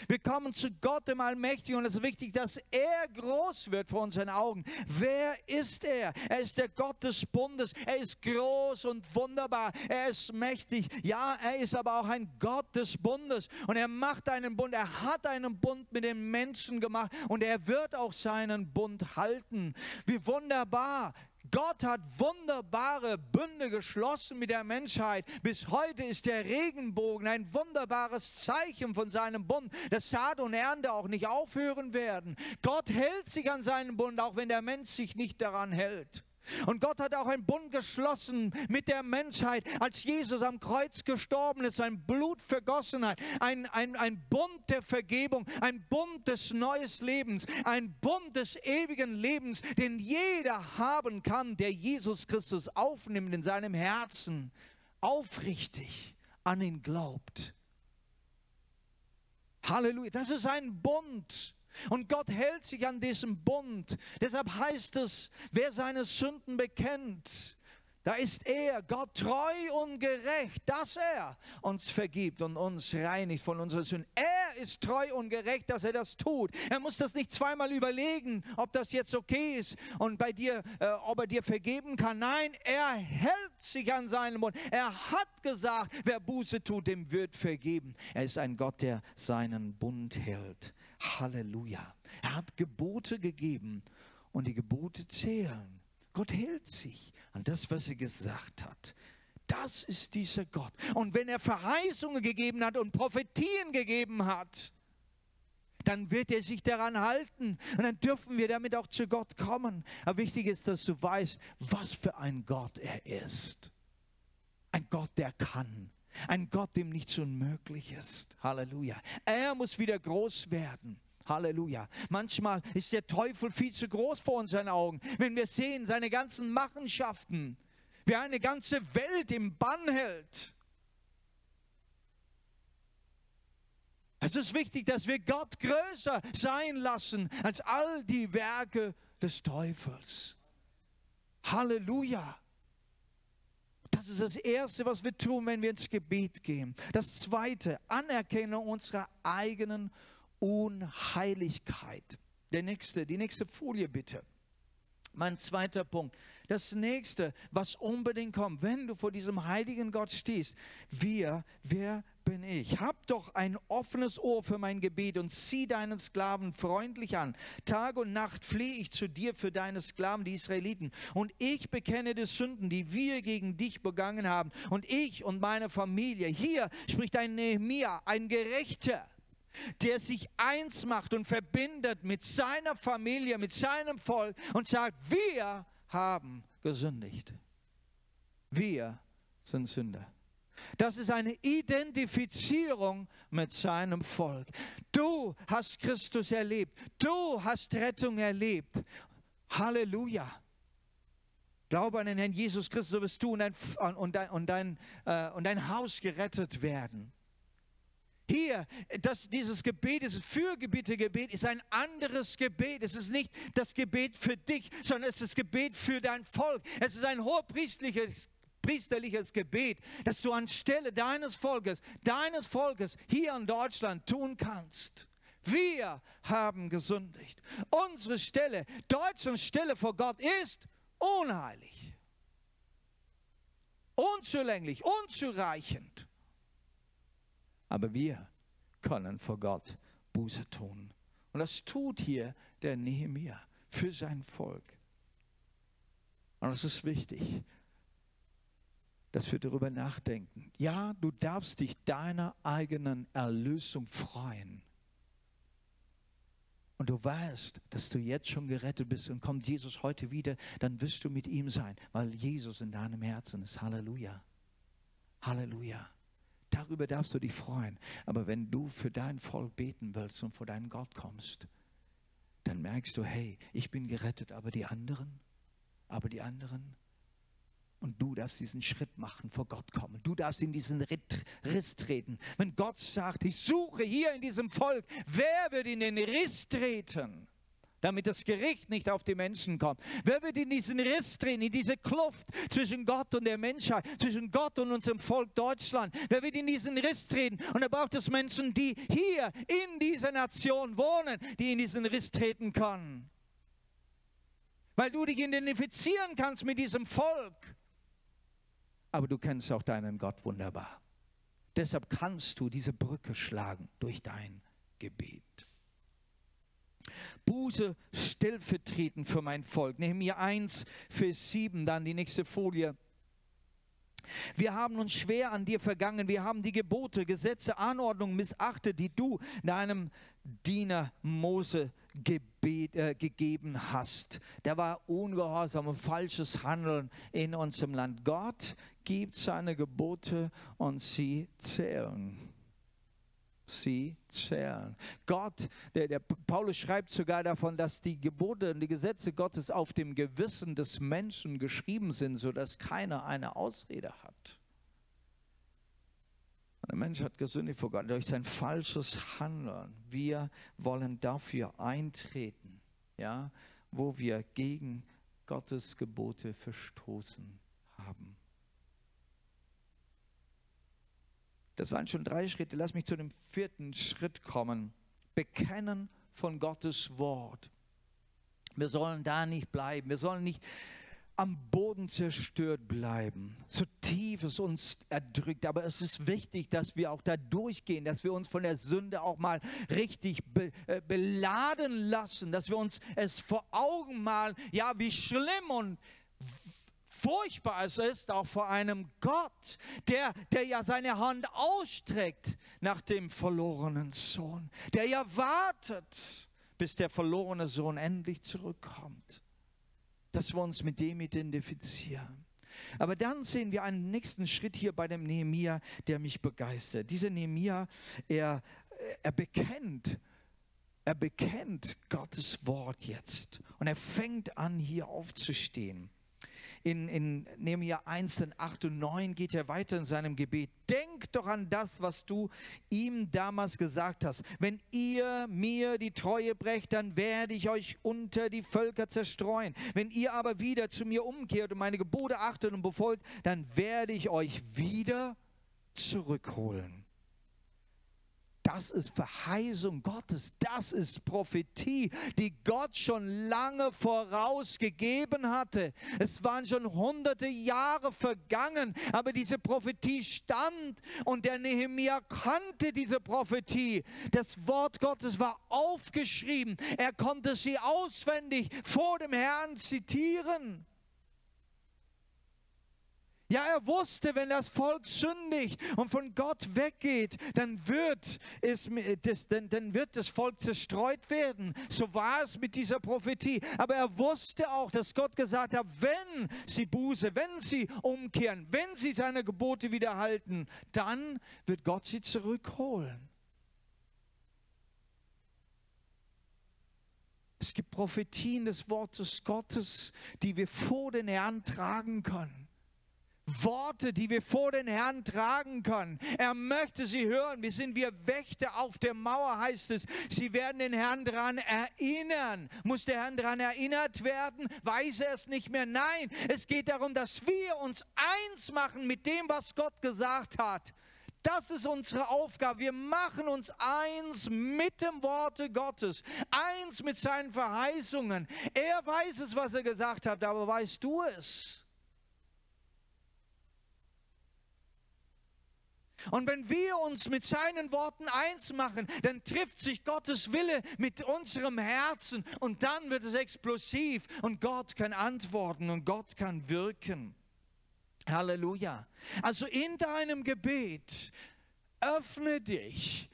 Wir kommen zu Gott, dem Allmächtigen, und es ist wichtig, dass er groß wird vor unseren Augen. Wer ist er? Er ist der Gott des Bundes. Er ist groß und wunderbar. Er ist mächtig. Ja, er ist aber auch ein Gott des Bundes. Und er macht einen Bund. Er hat einen Bund mit den Menschen gemacht. Und er wird auch seinen Bund halten. Wie wunderbar. Gott hat wunderbare Bünde geschlossen mit der Menschheit. Bis heute ist der Regenbogen ein wunderbares Zeichen von seinem Bund, dass Saat und Ernte auch nicht aufhören werden. Gott hält sich an seinen Bund, auch wenn der Mensch sich nicht daran hält. Und Gott hat auch einen Bund geschlossen mit der Menschheit, als Jesus am Kreuz gestorben ist, sein Blut vergossen hat. Ein, ein, ein Bund der Vergebung, ein Bund des neuen Lebens, ein Bund des ewigen Lebens, den jeder haben kann, der Jesus Christus aufnimmt in seinem Herzen, aufrichtig an ihn glaubt. Halleluja, das ist ein Bund. Und Gott hält sich an diesem Bund. Deshalb heißt es, wer seine Sünden bekennt, da ist er, Gott treu und gerecht, dass er uns vergibt und uns reinigt von unseren Sünden. Er ist treu und gerecht, dass er das tut. Er muss das nicht zweimal überlegen, ob das jetzt okay ist und bei dir, äh, ob er dir vergeben kann. Nein, er hält sich an seinen Mund. Er hat gesagt, wer Buße tut, dem wird vergeben. Er ist ein Gott, der seinen Bund hält. Halleluja. Er hat Gebote gegeben und die Gebote zählen. Gott hält sich an das, was er gesagt hat. Das ist dieser Gott. Und wenn er Verheißungen gegeben hat und Prophetien gegeben hat, dann wird er sich daran halten und dann dürfen wir damit auch zu Gott kommen. Aber wichtig ist, dass du weißt, was für ein Gott er ist. Ein Gott, der kann. Ein Gott, dem nichts unmöglich ist. Halleluja. Er muss wieder groß werden. Halleluja. Manchmal ist der Teufel viel zu groß vor unseren Augen. Wenn wir sehen, seine ganzen Machenschaften, wie er eine ganze Welt im Bann hält. Es ist wichtig, dass wir Gott größer sein lassen als all die Werke des Teufels. Halleluja. Das ist das Erste, was wir tun, wenn wir ins Gebet gehen. Das Zweite, Anerkennung unserer eigenen Unheiligkeit. Der nächste, die nächste Folie bitte. Mein zweiter Punkt. Das nächste, was unbedingt kommt, wenn du vor diesem heiligen Gott stehst, wir, wer bin ich? Hab doch ein offenes Ohr für mein Gebet und zieh deinen Sklaven freundlich an. Tag und Nacht flehe ich zu dir für deine Sklaven, die Israeliten. Und ich bekenne die Sünden, die wir gegen dich begangen haben. Und ich und meine Familie. Hier spricht ein Nehemiah, ein Gerechter der sich eins macht und verbindet mit seiner Familie, mit seinem Volk und sagt, wir haben gesündigt. Wir sind Sünder. Das ist eine Identifizierung mit seinem Volk. Du hast Christus erlebt. Du hast Rettung erlebt. Halleluja. Glaube an den Herrn Jesus Christus, so wirst du und dein, und dein, und dein, äh, und dein Haus gerettet werden. Hier, das, dieses Gebet, dieses Fürgebietegebet ist ein anderes Gebet. Es ist nicht das Gebet für dich, sondern es ist das Gebet für dein Volk. Es ist ein hohepriesterliches priesterliches Gebet, das du anstelle deines Volkes, deines Volkes hier in Deutschland tun kannst. Wir haben gesündigt. Unsere Stelle, Deutschlands Stelle vor Gott ist unheilig, unzulänglich, unzureichend. Aber wir können vor Gott Buße tun. Und das tut hier der Nehemiah für sein Volk. Und es ist wichtig, dass wir darüber nachdenken. Ja, du darfst dich deiner eigenen Erlösung freuen. und du weißt, dass du jetzt schon gerettet bist und kommt Jesus heute wieder, dann wirst du mit ihm sein, weil Jesus in deinem Herzen ist. Halleluja. Halleluja. Darüber darfst du dich freuen. Aber wenn du für dein Volk beten willst und vor deinen Gott kommst, dann merkst du, hey, ich bin gerettet, aber die anderen, aber die anderen, und du darfst diesen Schritt machen, vor Gott kommen. Du darfst in diesen Riss treten. Wenn Gott sagt, ich suche hier in diesem Volk, wer wird in den Riss treten? Damit das Gericht nicht auf die Menschen kommt. Wer wird in diesen Riss treten, in diese Kluft zwischen Gott und der Menschheit, zwischen Gott und unserem Volk Deutschland? Wer wird in diesen Riss treten? Und er braucht es Menschen, die hier in dieser Nation wohnen, die in diesen Riss treten können. Weil du dich identifizieren kannst mit diesem Volk aber du kennst auch deinen Gott wunderbar. Deshalb kannst du diese Brücke schlagen durch dein Gebet. Buße stellvertretend für mein Volk. Nehemiah 1, Vers 7, dann die nächste Folie. Wir haben uns schwer an dir vergangen. Wir haben die Gebote, Gesetze, Anordnungen missachtet, die du deinem Diener Mose gebet, äh, gegeben hast. Der war ungehorsam und falsches Handeln in unserem Land. Gott gibt seine Gebote und sie zählen sie zählen. Gott, der, der, Paulus schreibt sogar davon, dass die Gebote und die Gesetze Gottes auf dem Gewissen des Menschen geschrieben sind, sodass keiner eine Ausrede hat. Der Mensch hat gesündigt vor Gott durch sein falsches Handeln. Wir wollen dafür eintreten, ja, wo wir gegen Gottes Gebote verstoßen haben. Das waren schon drei Schritte. Lass mich zu dem vierten Schritt kommen. Bekennen von Gottes Wort. Wir sollen da nicht bleiben. Wir sollen nicht am Boden zerstört bleiben, so tief es uns erdrückt. Aber es ist wichtig, dass wir auch da durchgehen, dass wir uns von der Sünde auch mal richtig be, äh, beladen lassen, dass wir uns es vor Augen malen, ja, wie schlimm und furchtbar es ist, auch vor einem Gott, der, der ja seine Hand ausstreckt nach dem verlorenen Sohn, der ja wartet, bis der verlorene Sohn endlich zurückkommt, dass wir uns mit dem identifizieren. Aber dann sehen wir einen nächsten Schritt hier bei dem Nehemia, der mich begeistert. Dieser Nehemia, er, er bekennt, er bekennt Gottes Wort jetzt und er fängt an, hier aufzustehen in, in Nehemiah 1, 8 und 9 geht er weiter in seinem Gebet. Denk doch an das, was du ihm damals gesagt hast. Wenn ihr mir die Treue brecht, dann werde ich euch unter die Völker zerstreuen. Wenn ihr aber wieder zu mir umkehrt und meine Gebote achtet und befolgt, dann werde ich euch wieder zurückholen. Das ist Verheißung Gottes, das ist Prophetie, die Gott schon lange vorausgegeben hatte. Es waren schon hunderte Jahre vergangen, aber diese Prophetie stand und der Nehemiah kannte diese Prophetie. Das Wort Gottes war aufgeschrieben, er konnte sie auswendig vor dem Herrn zitieren. Ja, er wusste, wenn das Volk sündigt und von Gott weggeht, dann wird, es, dann, dann wird das Volk zerstreut werden. So war es mit dieser Prophetie. Aber er wusste auch, dass Gott gesagt hat, wenn sie Buße, wenn sie umkehren, wenn sie seine Gebote wiederhalten, dann wird Gott sie zurückholen. Es gibt Prophetien des Wortes Gottes, die wir vor den Herrn tragen können. Worte, die wir vor den Herrn tragen können. Er möchte sie hören. Wir sind wir Wächter auf der Mauer, heißt es. Sie werden den Herrn daran erinnern. Muss der Herrn daran erinnert werden? Weiß er es nicht mehr? Nein, es geht darum, dass wir uns eins machen mit dem, was Gott gesagt hat. Das ist unsere Aufgabe. Wir machen uns eins mit dem Worte Gottes, eins mit seinen Verheißungen. Er weiß es, was er gesagt hat, aber weißt du es? Und wenn wir uns mit seinen Worten eins machen, dann trifft sich Gottes Wille mit unserem Herzen und dann wird es explosiv und Gott kann antworten und Gott kann wirken. Halleluja. Also in deinem Gebet öffne dich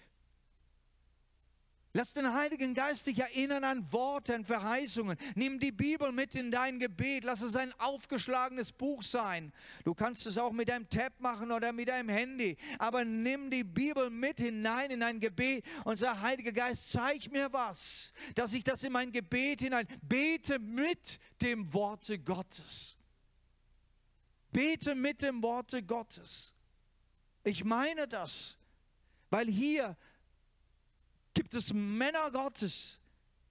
Lass den Heiligen Geist dich erinnern an Worte, an Verheißungen. Nimm die Bibel mit in dein Gebet. Lass es ein aufgeschlagenes Buch sein. Du kannst es auch mit deinem Tab machen oder mit deinem Handy. Aber nimm die Bibel mit hinein in dein Gebet und sag, Heiliger Geist, zeig mir was, dass ich das in mein Gebet hinein bete mit dem Worte Gottes. Bete mit dem Worte Gottes. Ich meine das, weil hier gibt es Männer Gottes,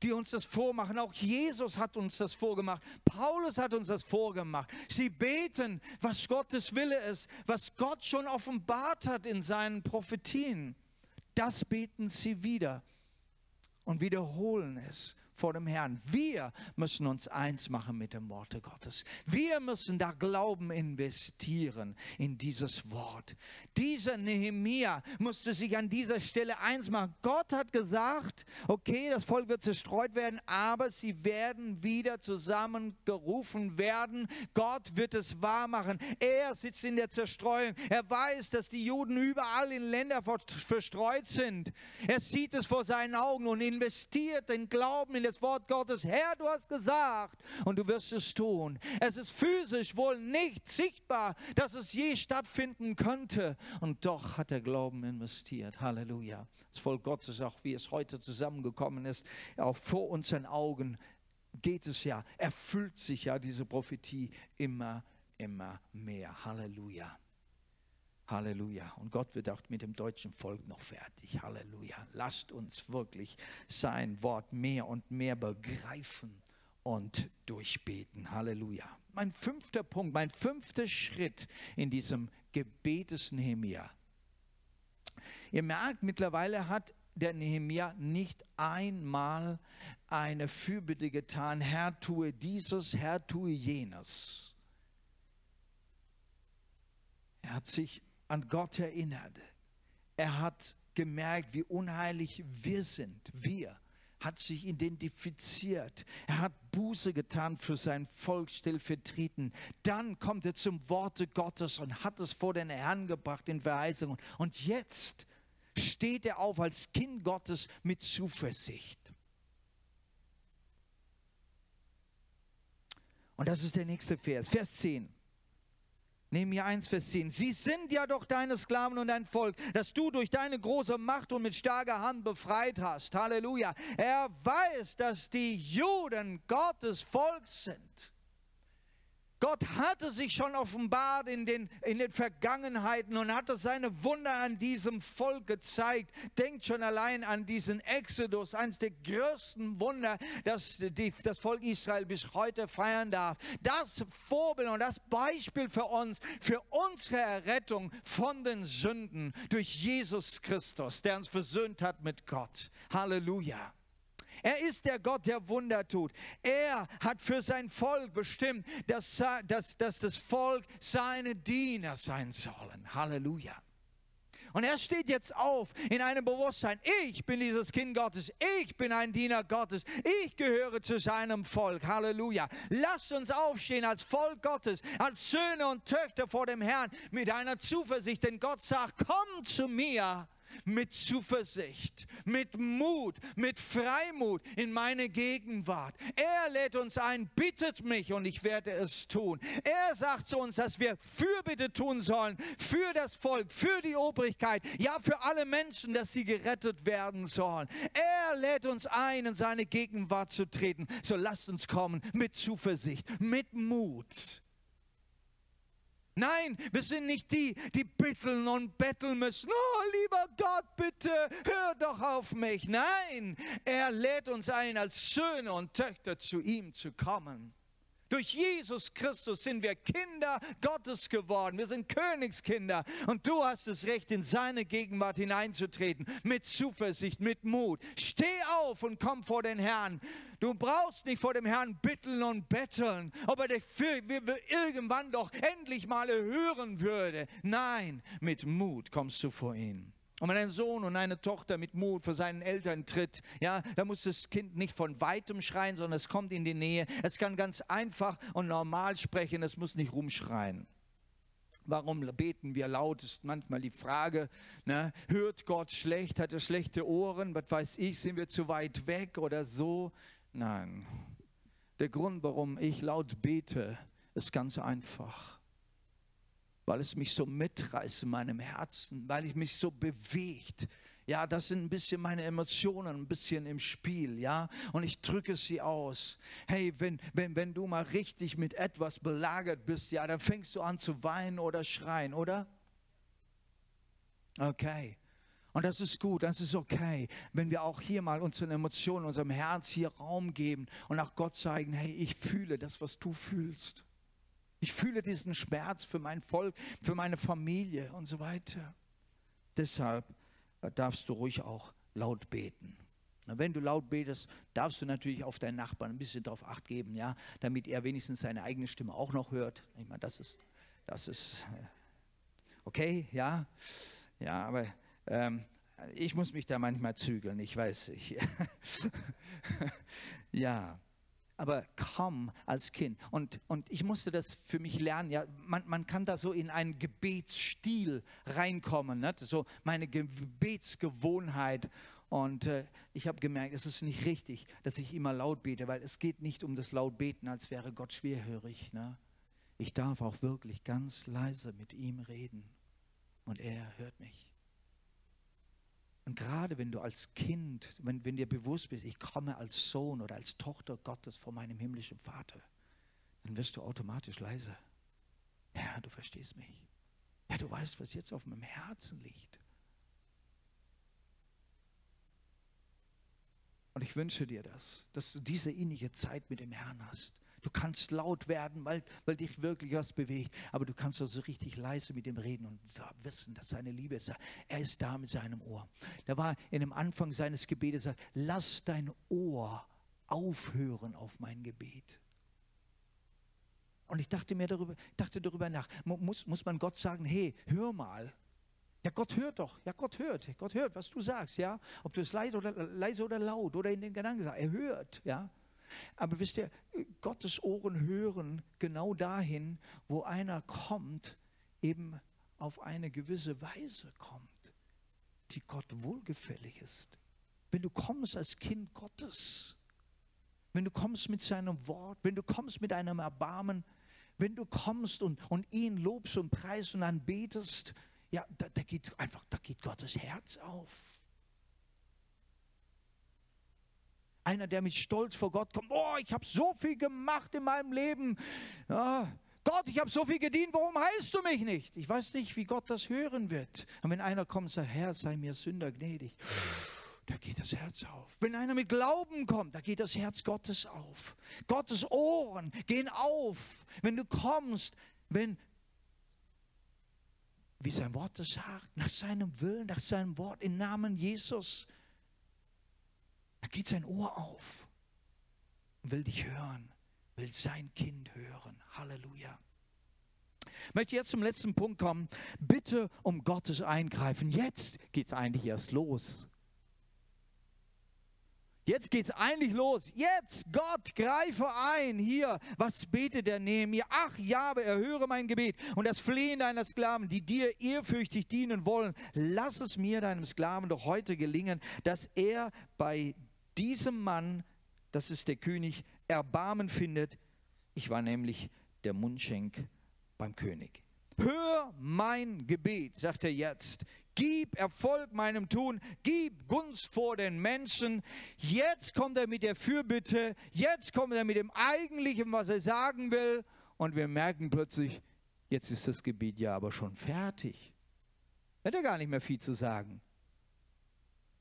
die uns das vormachen. Auch Jesus hat uns das vorgemacht. Paulus hat uns das vorgemacht. Sie beten, was Gottes Wille ist, was Gott schon offenbart hat in seinen Prophetien. Das beten sie wieder und wiederholen es vor dem Herrn. Wir müssen uns eins machen mit dem Worte Gottes. Wir müssen da Glauben investieren in dieses Wort. Dieser Nehemia musste sich an dieser Stelle eins machen. Gott hat gesagt, okay, das Volk wird zerstreut werden, aber sie werden wieder zusammengerufen werden. Gott wird es wahr machen. Er sitzt in der Zerstreuung. Er weiß, dass die Juden überall in Länder verstreut sind. Er sieht es vor seinen Augen und investiert den Glauben in das Wort Gottes. Herr, du hast gesagt und du wirst es tun. Es ist physisch wohl nicht sichtbar, dass es je stattfinden könnte. Und doch hat der Glauben investiert. Halleluja. Das Volk Gottes, auch wie es heute zusammengekommen ist, auch vor unseren Augen geht es ja, erfüllt sich ja diese Prophetie immer, immer mehr. Halleluja. Halleluja. Und Gott wird auch mit dem deutschen Volk noch fertig. Halleluja. Lasst uns wirklich sein Wort mehr und mehr begreifen und durchbeten. Halleluja. Mein fünfter Punkt, mein fünfter Schritt in diesem Gebet des Nehemia. Ihr merkt, mittlerweile hat der Nehemia nicht einmal eine Fürbitte getan, Herr tue dieses, Herr tue jenes. Er hat sich an Gott erinnert. Er hat gemerkt, wie unheilig wir sind. Wir hat sich identifiziert. Er hat Buße getan für sein Volk stellvertretend. Dann kommt er zum Worte Gottes und hat es vor den Herrn gebracht in Verheißungen. Und jetzt steht er auf als Kind Gottes mit Zuversicht. Und das ist der nächste Vers, Vers 10. Nehemiah 1, Vers 10. Sie sind ja doch deine Sklaven und dein Volk, das du durch deine große Macht und mit starker Hand befreit hast. Halleluja. Er weiß, dass die Juden Gottes Volk sind. Gott hatte sich schon offenbart in den, in den Vergangenheiten und hatte seine Wunder an diesem Volk gezeigt. Denkt schon allein an diesen Exodus, eines der größten Wunder, das die, das Volk Israel bis heute feiern darf. Das Vorbild und das Beispiel für uns, für unsere Errettung von den Sünden durch Jesus Christus, der uns versöhnt hat mit Gott. Halleluja. Er ist der Gott, der Wunder tut. Er hat für sein Volk bestimmt, dass, dass, dass das Volk seine Diener sein sollen. Halleluja. Und er steht jetzt auf in einem Bewusstsein, ich bin dieses Kind Gottes, ich bin ein Diener Gottes, ich gehöre zu seinem Volk. Halleluja. Lasst uns aufstehen als Volk Gottes, als Söhne und Töchter vor dem Herrn mit einer Zuversicht, denn Gott sagt, komm zu mir mit Zuversicht, mit Mut, mit Freimut in meine Gegenwart. Er lädt uns ein, bittet mich und ich werde es tun. Er sagt zu uns, dass wir Fürbitte tun sollen für das Volk, für die Obrigkeit, ja für alle Menschen, dass sie gerettet werden sollen. Er lädt uns ein, in seine Gegenwart zu treten. So lasst uns kommen mit Zuversicht, mit Mut Nein, wir sind nicht die, die bitteln und betteln müssen. Oh, lieber Gott, bitte, hör doch auf mich. Nein, er lädt uns ein, als Söhne und Töchter zu ihm zu kommen. Durch Jesus Christus sind wir Kinder Gottes geworden. Wir sind Königskinder. Und du hast das Recht, in seine Gegenwart hineinzutreten. Mit Zuversicht, mit Mut. Steh auf und komm vor den Herrn. Du brauchst nicht vor dem Herrn bitteln und betteln, ob er dich für, irgendwann doch endlich mal hören würde. Nein, mit Mut kommst du vor ihn. Und wenn ein Sohn und eine Tochter mit Mut vor seinen Eltern tritt, ja, da muss das Kind nicht von weitem schreien, sondern es kommt in die Nähe. Es kann ganz einfach und normal sprechen, es muss nicht rumschreien. Warum beten wir laut? Ist manchmal die Frage. Ne? Hört Gott schlecht? Hat er schlechte Ohren? Was weiß ich? Sind wir zu weit weg oder so? Nein. Der Grund, warum ich laut bete, ist ganz einfach. Weil es mich so mitreißt in meinem Herzen, weil ich mich so bewegt. Ja, das sind ein bisschen meine Emotionen, ein bisschen im Spiel, ja. Und ich drücke sie aus. Hey, wenn, wenn, wenn du mal richtig mit etwas belagert bist, ja, dann fängst du an zu weinen oder schreien, oder? Okay. Und das ist gut, das ist okay, wenn wir auch hier mal unseren Emotionen, unserem Herz hier Raum geben und auch Gott zeigen, hey, ich fühle das, was du fühlst. Ich fühle diesen Schmerz für mein Volk, für meine Familie und so weiter. Deshalb darfst du ruhig auch laut beten. Wenn du laut betest, darfst du natürlich auf deinen Nachbarn ein bisschen darauf acht geben, ja, damit er wenigstens seine eigene Stimme auch noch hört. Ich meine, das ist, das ist äh, okay, ja, ja, aber ähm, ich muss mich da manchmal zügeln, ich weiß, ich, ja aber kaum als Kind. Und, und ich musste das für mich lernen. Ja, man, man kann da so in einen Gebetsstil reinkommen, ne? so meine Gebetsgewohnheit. Und äh, ich habe gemerkt, es ist nicht richtig, dass ich immer laut bete, weil es geht nicht um das Lautbeten, als wäre Gott schwerhörig. Ne? Ich darf auch wirklich ganz leise mit ihm reden und er hört mich. Und gerade wenn du als Kind, wenn, wenn dir bewusst bist, ich komme als Sohn oder als Tochter Gottes vor meinem himmlischen Vater, dann wirst du automatisch leise. Ja, du verstehst mich. Ja, du weißt, was jetzt auf meinem Herzen liegt. Und ich wünsche dir das, dass du diese innige Zeit mit dem Herrn hast. Du kannst laut werden, weil, weil dich wirklich was bewegt. Aber du kannst also richtig leise mit ihm reden und wissen, dass seine Liebe ist. Er ist da mit seinem Ohr. Da war in dem Anfang seines Gebetes, sagt, lass dein Ohr aufhören auf mein Gebet. Und ich dachte mir darüber, dachte darüber nach, muss, muss man Gott sagen, hey, hör mal. Ja, Gott hört doch. Ja, Gott hört. Gott hört, was du sagst, ja. Ob du es leise oder, leise oder laut oder in den Gedanken sagst, er hört, ja. Aber wisst ihr, Gottes Ohren hören genau dahin, wo einer kommt, eben auf eine gewisse Weise kommt, die Gott wohlgefällig ist. Wenn du kommst als Kind Gottes, wenn du kommst mit seinem Wort, wenn du kommst mit einem Erbarmen, wenn du kommst und, und ihn lobst und preist und anbetest, ja, da, da geht einfach, da geht Gottes Herz auf. Einer, der mit Stolz vor Gott kommt, oh, ich habe so viel gemacht in meinem Leben. Ja, Gott, ich habe so viel gedient, warum heilst du mich nicht? Ich weiß nicht, wie Gott das hören wird. Und wenn einer kommt und sagt, Herr, sei mir Sünder gnädig, da geht das Herz auf. Wenn einer mit Glauben kommt, da geht das Herz Gottes auf. Gottes Ohren gehen auf, wenn du kommst, wenn, wie sein Wort es sagt, nach seinem Willen, nach seinem Wort, im Namen Jesus. Geht sein Ohr auf und will dich hören, will sein Kind hören. Halleluja. Ich möchte jetzt zum letzten Punkt kommen. Bitte um Gottes Eingreifen. Jetzt geht es eigentlich erst los. Jetzt geht es eigentlich los. Jetzt, Gott, greife ein. Hier, was betet er neben mir? Ach, Jabe, erhöre mein Gebet und das Flehen deiner Sklaven, die dir ehrfürchtig dienen wollen. Lass es mir, deinem Sklaven, doch heute gelingen, dass er bei diesem Mann, das ist der König, Erbarmen findet. Ich war nämlich der Mundschenk beim König. Hör mein Gebet, sagt er jetzt. Gib Erfolg meinem Tun, gib Gunst vor den Menschen. Jetzt kommt er mit der Fürbitte, jetzt kommt er mit dem Eigentlichen, was er sagen will. Und wir merken plötzlich, jetzt ist das Gebet ja aber schon fertig. Hat er gar nicht mehr viel zu sagen.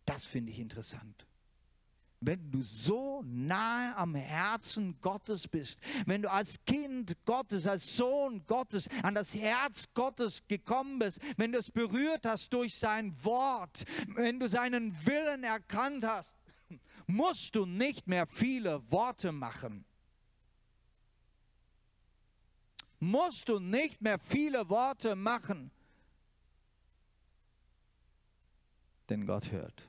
Das finde ich interessant wenn du so nahe am Herzen Gottes bist, wenn du als Kind Gottes, als Sohn Gottes an das Herz Gottes gekommen bist, wenn du es berührt hast durch sein Wort, wenn du seinen Willen erkannt hast, musst du nicht mehr viele Worte machen. Musst du nicht mehr viele Worte machen, denn Gott hört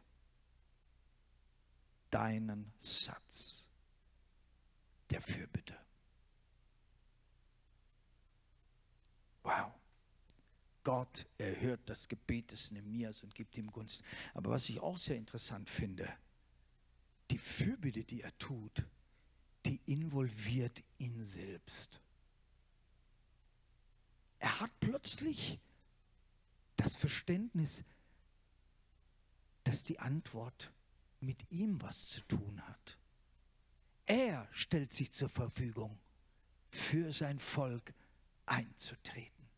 deinen Satz der Fürbitte. Wow. Gott erhört das Gebet des Nehemias und gibt ihm Gunst. Aber was ich auch sehr interessant finde, die Fürbitte, die er tut, die involviert ihn selbst. Er hat plötzlich das Verständnis, dass die Antwort mit ihm was zu tun hat. Er stellt sich zur Verfügung, für sein Volk einzutreten.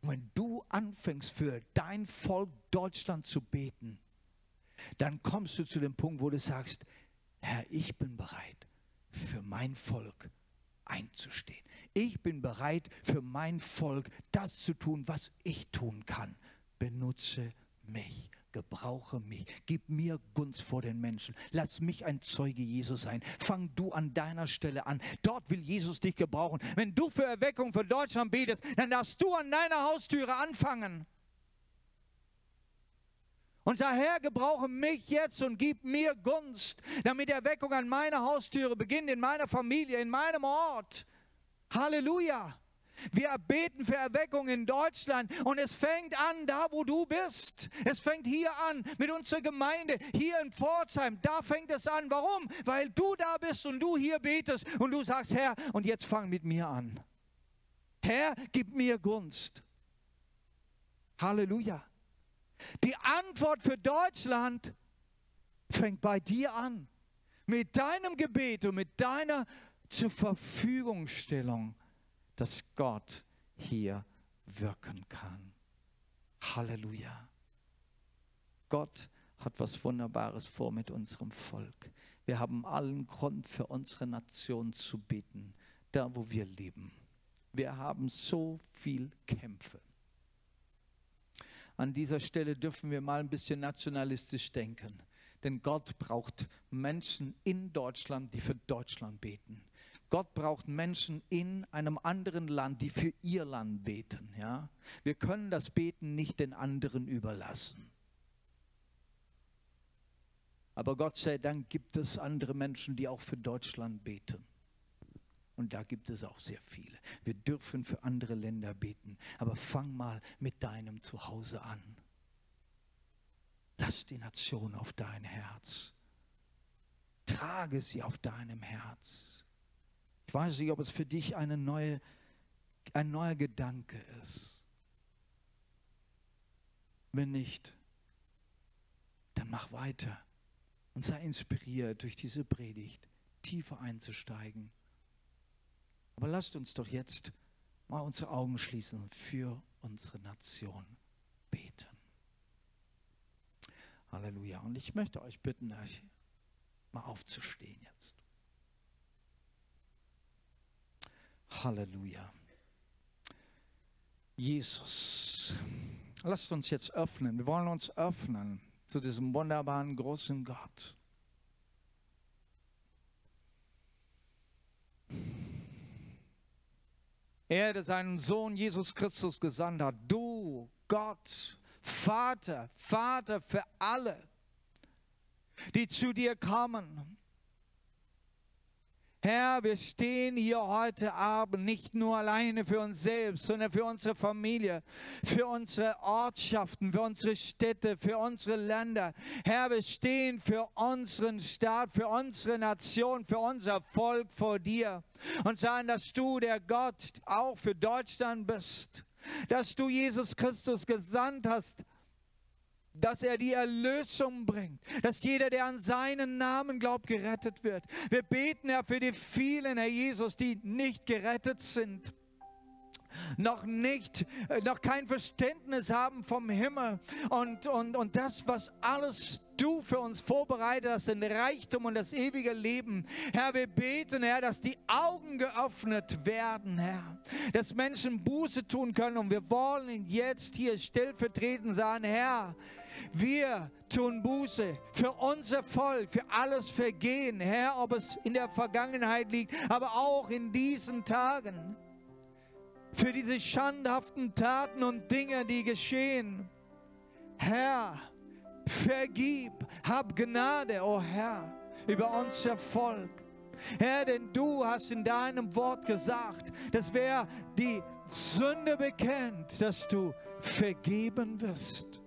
Und wenn du anfängst, für dein Volk Deutschland zu beten, dann kommst du zu dem Punkt, wo du sagst, Herr, ich bin bereit, für mein Volk einzustehen. Ich bin bereit, für mein Volk das zu tun, was ich tun kann. Benutze mich gebrauche mich, gib mir Gunst vor den Menschen, lass mich ein Zeuge Jesus sein. Fang du an deiner Stelle an. Dort will Jesus dich gebrauchen. Wenn du für Erweckung für Deutschland betest, dann darfst du an deiner Haustüre anfangen. Und sag, Herr, gebrauche mich jetzt und gib mir Gunst, damit Erweckung an meiner Haustüre beginnt, in meiner Familie, in meinem Ort. Halleluja. Wir beten für Erweckung in Deutschland und es fängt an, da wo du bist. Es fängt hier an mit unserer Gemeinde, hier in Pforzheim. Da fängt es an. Warum? Weil du da bist und du hier betest und du sagst, Herr, und jetzt fang mit mir an. Herr, gib mir Gunst. Halleluja. Die Antwort für Deutschland fängt bei dir an. Mit deinem Gebet und mit deiner zur Verfügungstellung dass Gott hier wirken kann. Halleluja. Gott hat was Wunderbares vor mit unserem Volk. Wir haben allen Grund für unsere Nation zu beten, da wo wir leben. Wir haben so viel Kämpfe. An dieser Stelle dürfen wir mal ein bisschen nationalistisch denken. Denn Gott braucht Menschen in Deutschland, die für Deutschland beten. Gott braucht Menschen in einem anderen Land, die für ihr Land beten. Ja? Wir können das Beten nicht den anderen überlassen. Aber Gott sei Dank gibt es andere Menschen, die auch für Deutschland beten. Und da gibt es auch sehr viele. Wir dürfen für andere Länder beten. Aber fang mal mit deinem Zuhause an. Lass die Nation auf dein Herz. Trage sie auf deinem Herz. Ich weiß nicht, ob es für dich eine neue, ein neuer Gedanke ist. Wenn nicht, dann mach weiter und sei inspiriert durch diese Predigt, tiefer einzusteigen. Aber lasst uns doch jetzt mal unsere Augen schließen und für unsere Nation beten. Halleluja. Und ich möchte euch bitten, euch mal aufzustehen jetzt. Halleluja. Jesus, lasst uns jetzt öffnen. Wir wollen uns öffnen zu diesem wunderbaren großen Gott. Er, der seinen Sohn Jesus Christus gesandt hat, du, Gott, Vater, Vater für alle, die zu dir kommen Herr, wir stehen hier heute Abend nicht nur alleine für uns selbst, sondern für unsere Familie, für unsere Ortschaften, für unsere Städte, für unsere Länder. Herr, wir stehen für unseren Staat, für unsere Nation, für unser Volk vor dir und sagen, dass du der Gott auch für Deutschland bist, dass du Jesus Christus gesandt hast dass er die Erlösung bringt, dass jeder, der an seinen Namen glaubt, gerettet wird. Wir beten, Herr, für die vielen, Herr Jesus, die nicht gerettet sind noch nicht, äh, noch kein Verständnis haben vom Himmel und, und, und das, was alles du für uns vorbereitet hast, den Reichtum und das ewige Leben. Herr, wir beten, Herr, dass die Augen geöffnet werden, Herr, dass Menschen Buße tun können und wir wollen jetzt hier stellvertretend sagen, Herr, wir tun Buße für unser Volk, für alles Vergehen, Herr, ob es in der Vergangenheit liegt, aber auch in diesen Tagen. Für diese schandhaften Taten und Dinge, die geschehen. Herr, vergib, hab Gnade, o oh Herr, über unser Volk. Herr, denn du hast in deinem Wort gesagt, dass wer die Sünde bekennt, dass du vergeben wirst.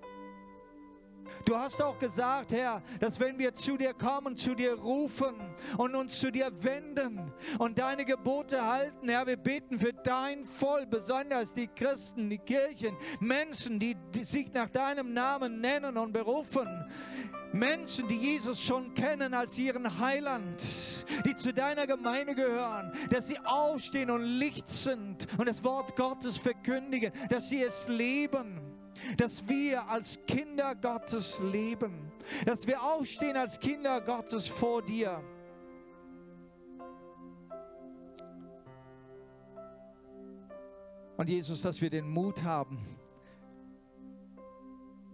Du hast auch gesagt, Herr, dass wenn wir zu dir kommen, zu dir rufen und uns zu dir wenden und deine Gebote halten, Herr, wir beten für dein Volk, besonders die Christen, die Kirchen, Menschen, die, die sich nach deinem Namen nennen und berufen. Menschen, die Jesus schon kennen als ihren Heiland, die zu deiner Gemeinde gehören, dass sie aufstehen und Licht sind und das Wort Gottes verkündigen, dass sie es leben dass wir als Kinder Gottes leben, dass wir aufstehen als Kinder Gottes vor dir. Und Jesus, dass wir den Mut haben,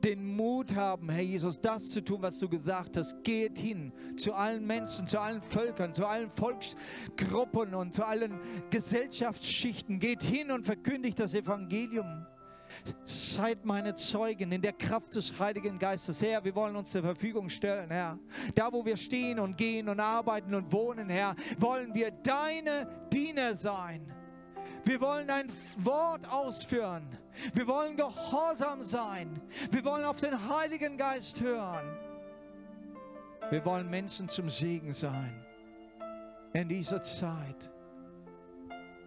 den Mut haben, Herr Jesus, das zu tun, was du gesagt hast. Geht hin zu allen Menschen, zu allen Völkern, zu allen Volksgruppen und zu allen Gesellschaftsschichten. Geht hin und verkündigt das Evangelium. Seid meine Zeugen in der Kraft des Heiligen Geistes. Herr, wir wollen uns zur Verfügung stellen, Herr. Da, wo wir stehen und gehen und arbeiten und wohnen, Herr, wollen wir deine Diener sein. Wir wollen dein Wort ausführen. Wir wollen gehorsam sein. Wir wollen auf den Heiligen Geist hören. Wir wollen Menschen zum Segen sein in dieser Zeit.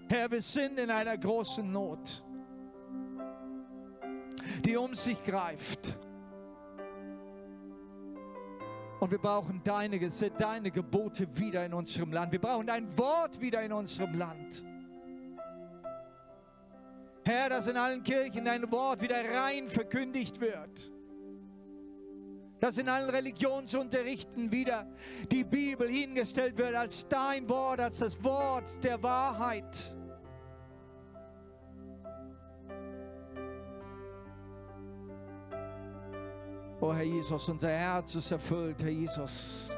Herr, wir sind in einer großen Not die um sich greift. Und wir brauchen deine deine Gebote wieder in unserem Land. Wir brauchen dein Wort wieder in unserem Land. Herr, dass in allen Kirchen dein Wort wieder rein verkündigt wird. Dass in allen Religionsunterrichten wieder die Bibel hingestellt wird als dein Wort, als das Wort der Wahrheit. Oh Herr Jesus, unser Herz ist erfüllt, Herr Jesus.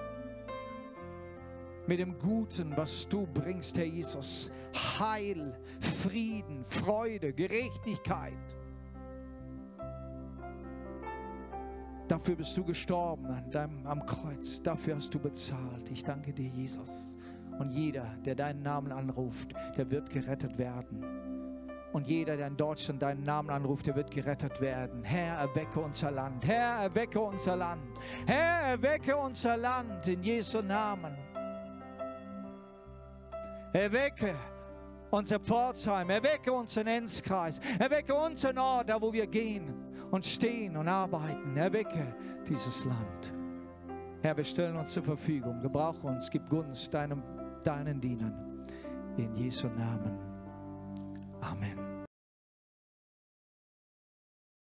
Mit dem Guten, was du bringst, Herr Jesus. Heil, Frieden, Freude, Gerechtigkeit. Dafür bist du gestorben an deinem, am Kreuz. Dafür hast du bezahlt. Ich danke dir, Jesus. Und jeder, der deinen Namen anruft, der wird gerettet werden. Und jeder, der in Deutschland deinen Namen anruft, der wird gerettet werden. Herr, erwecke unser Land. Herr, erwecke unser Land. Herr, erwecke unser Land in Jesu Namen. Erwecke unser Pforzheim, erwecke unseren Enzkreis, erwecke unseren Ort, da wo wir gehen und stehen und arbeiten. Erwecke dieses Land. Herr, wir stellen uns zur Verfügung. Gebrauche uns, gib Gunst deinem, deinen Dienern. In Jesu Namen. Amen.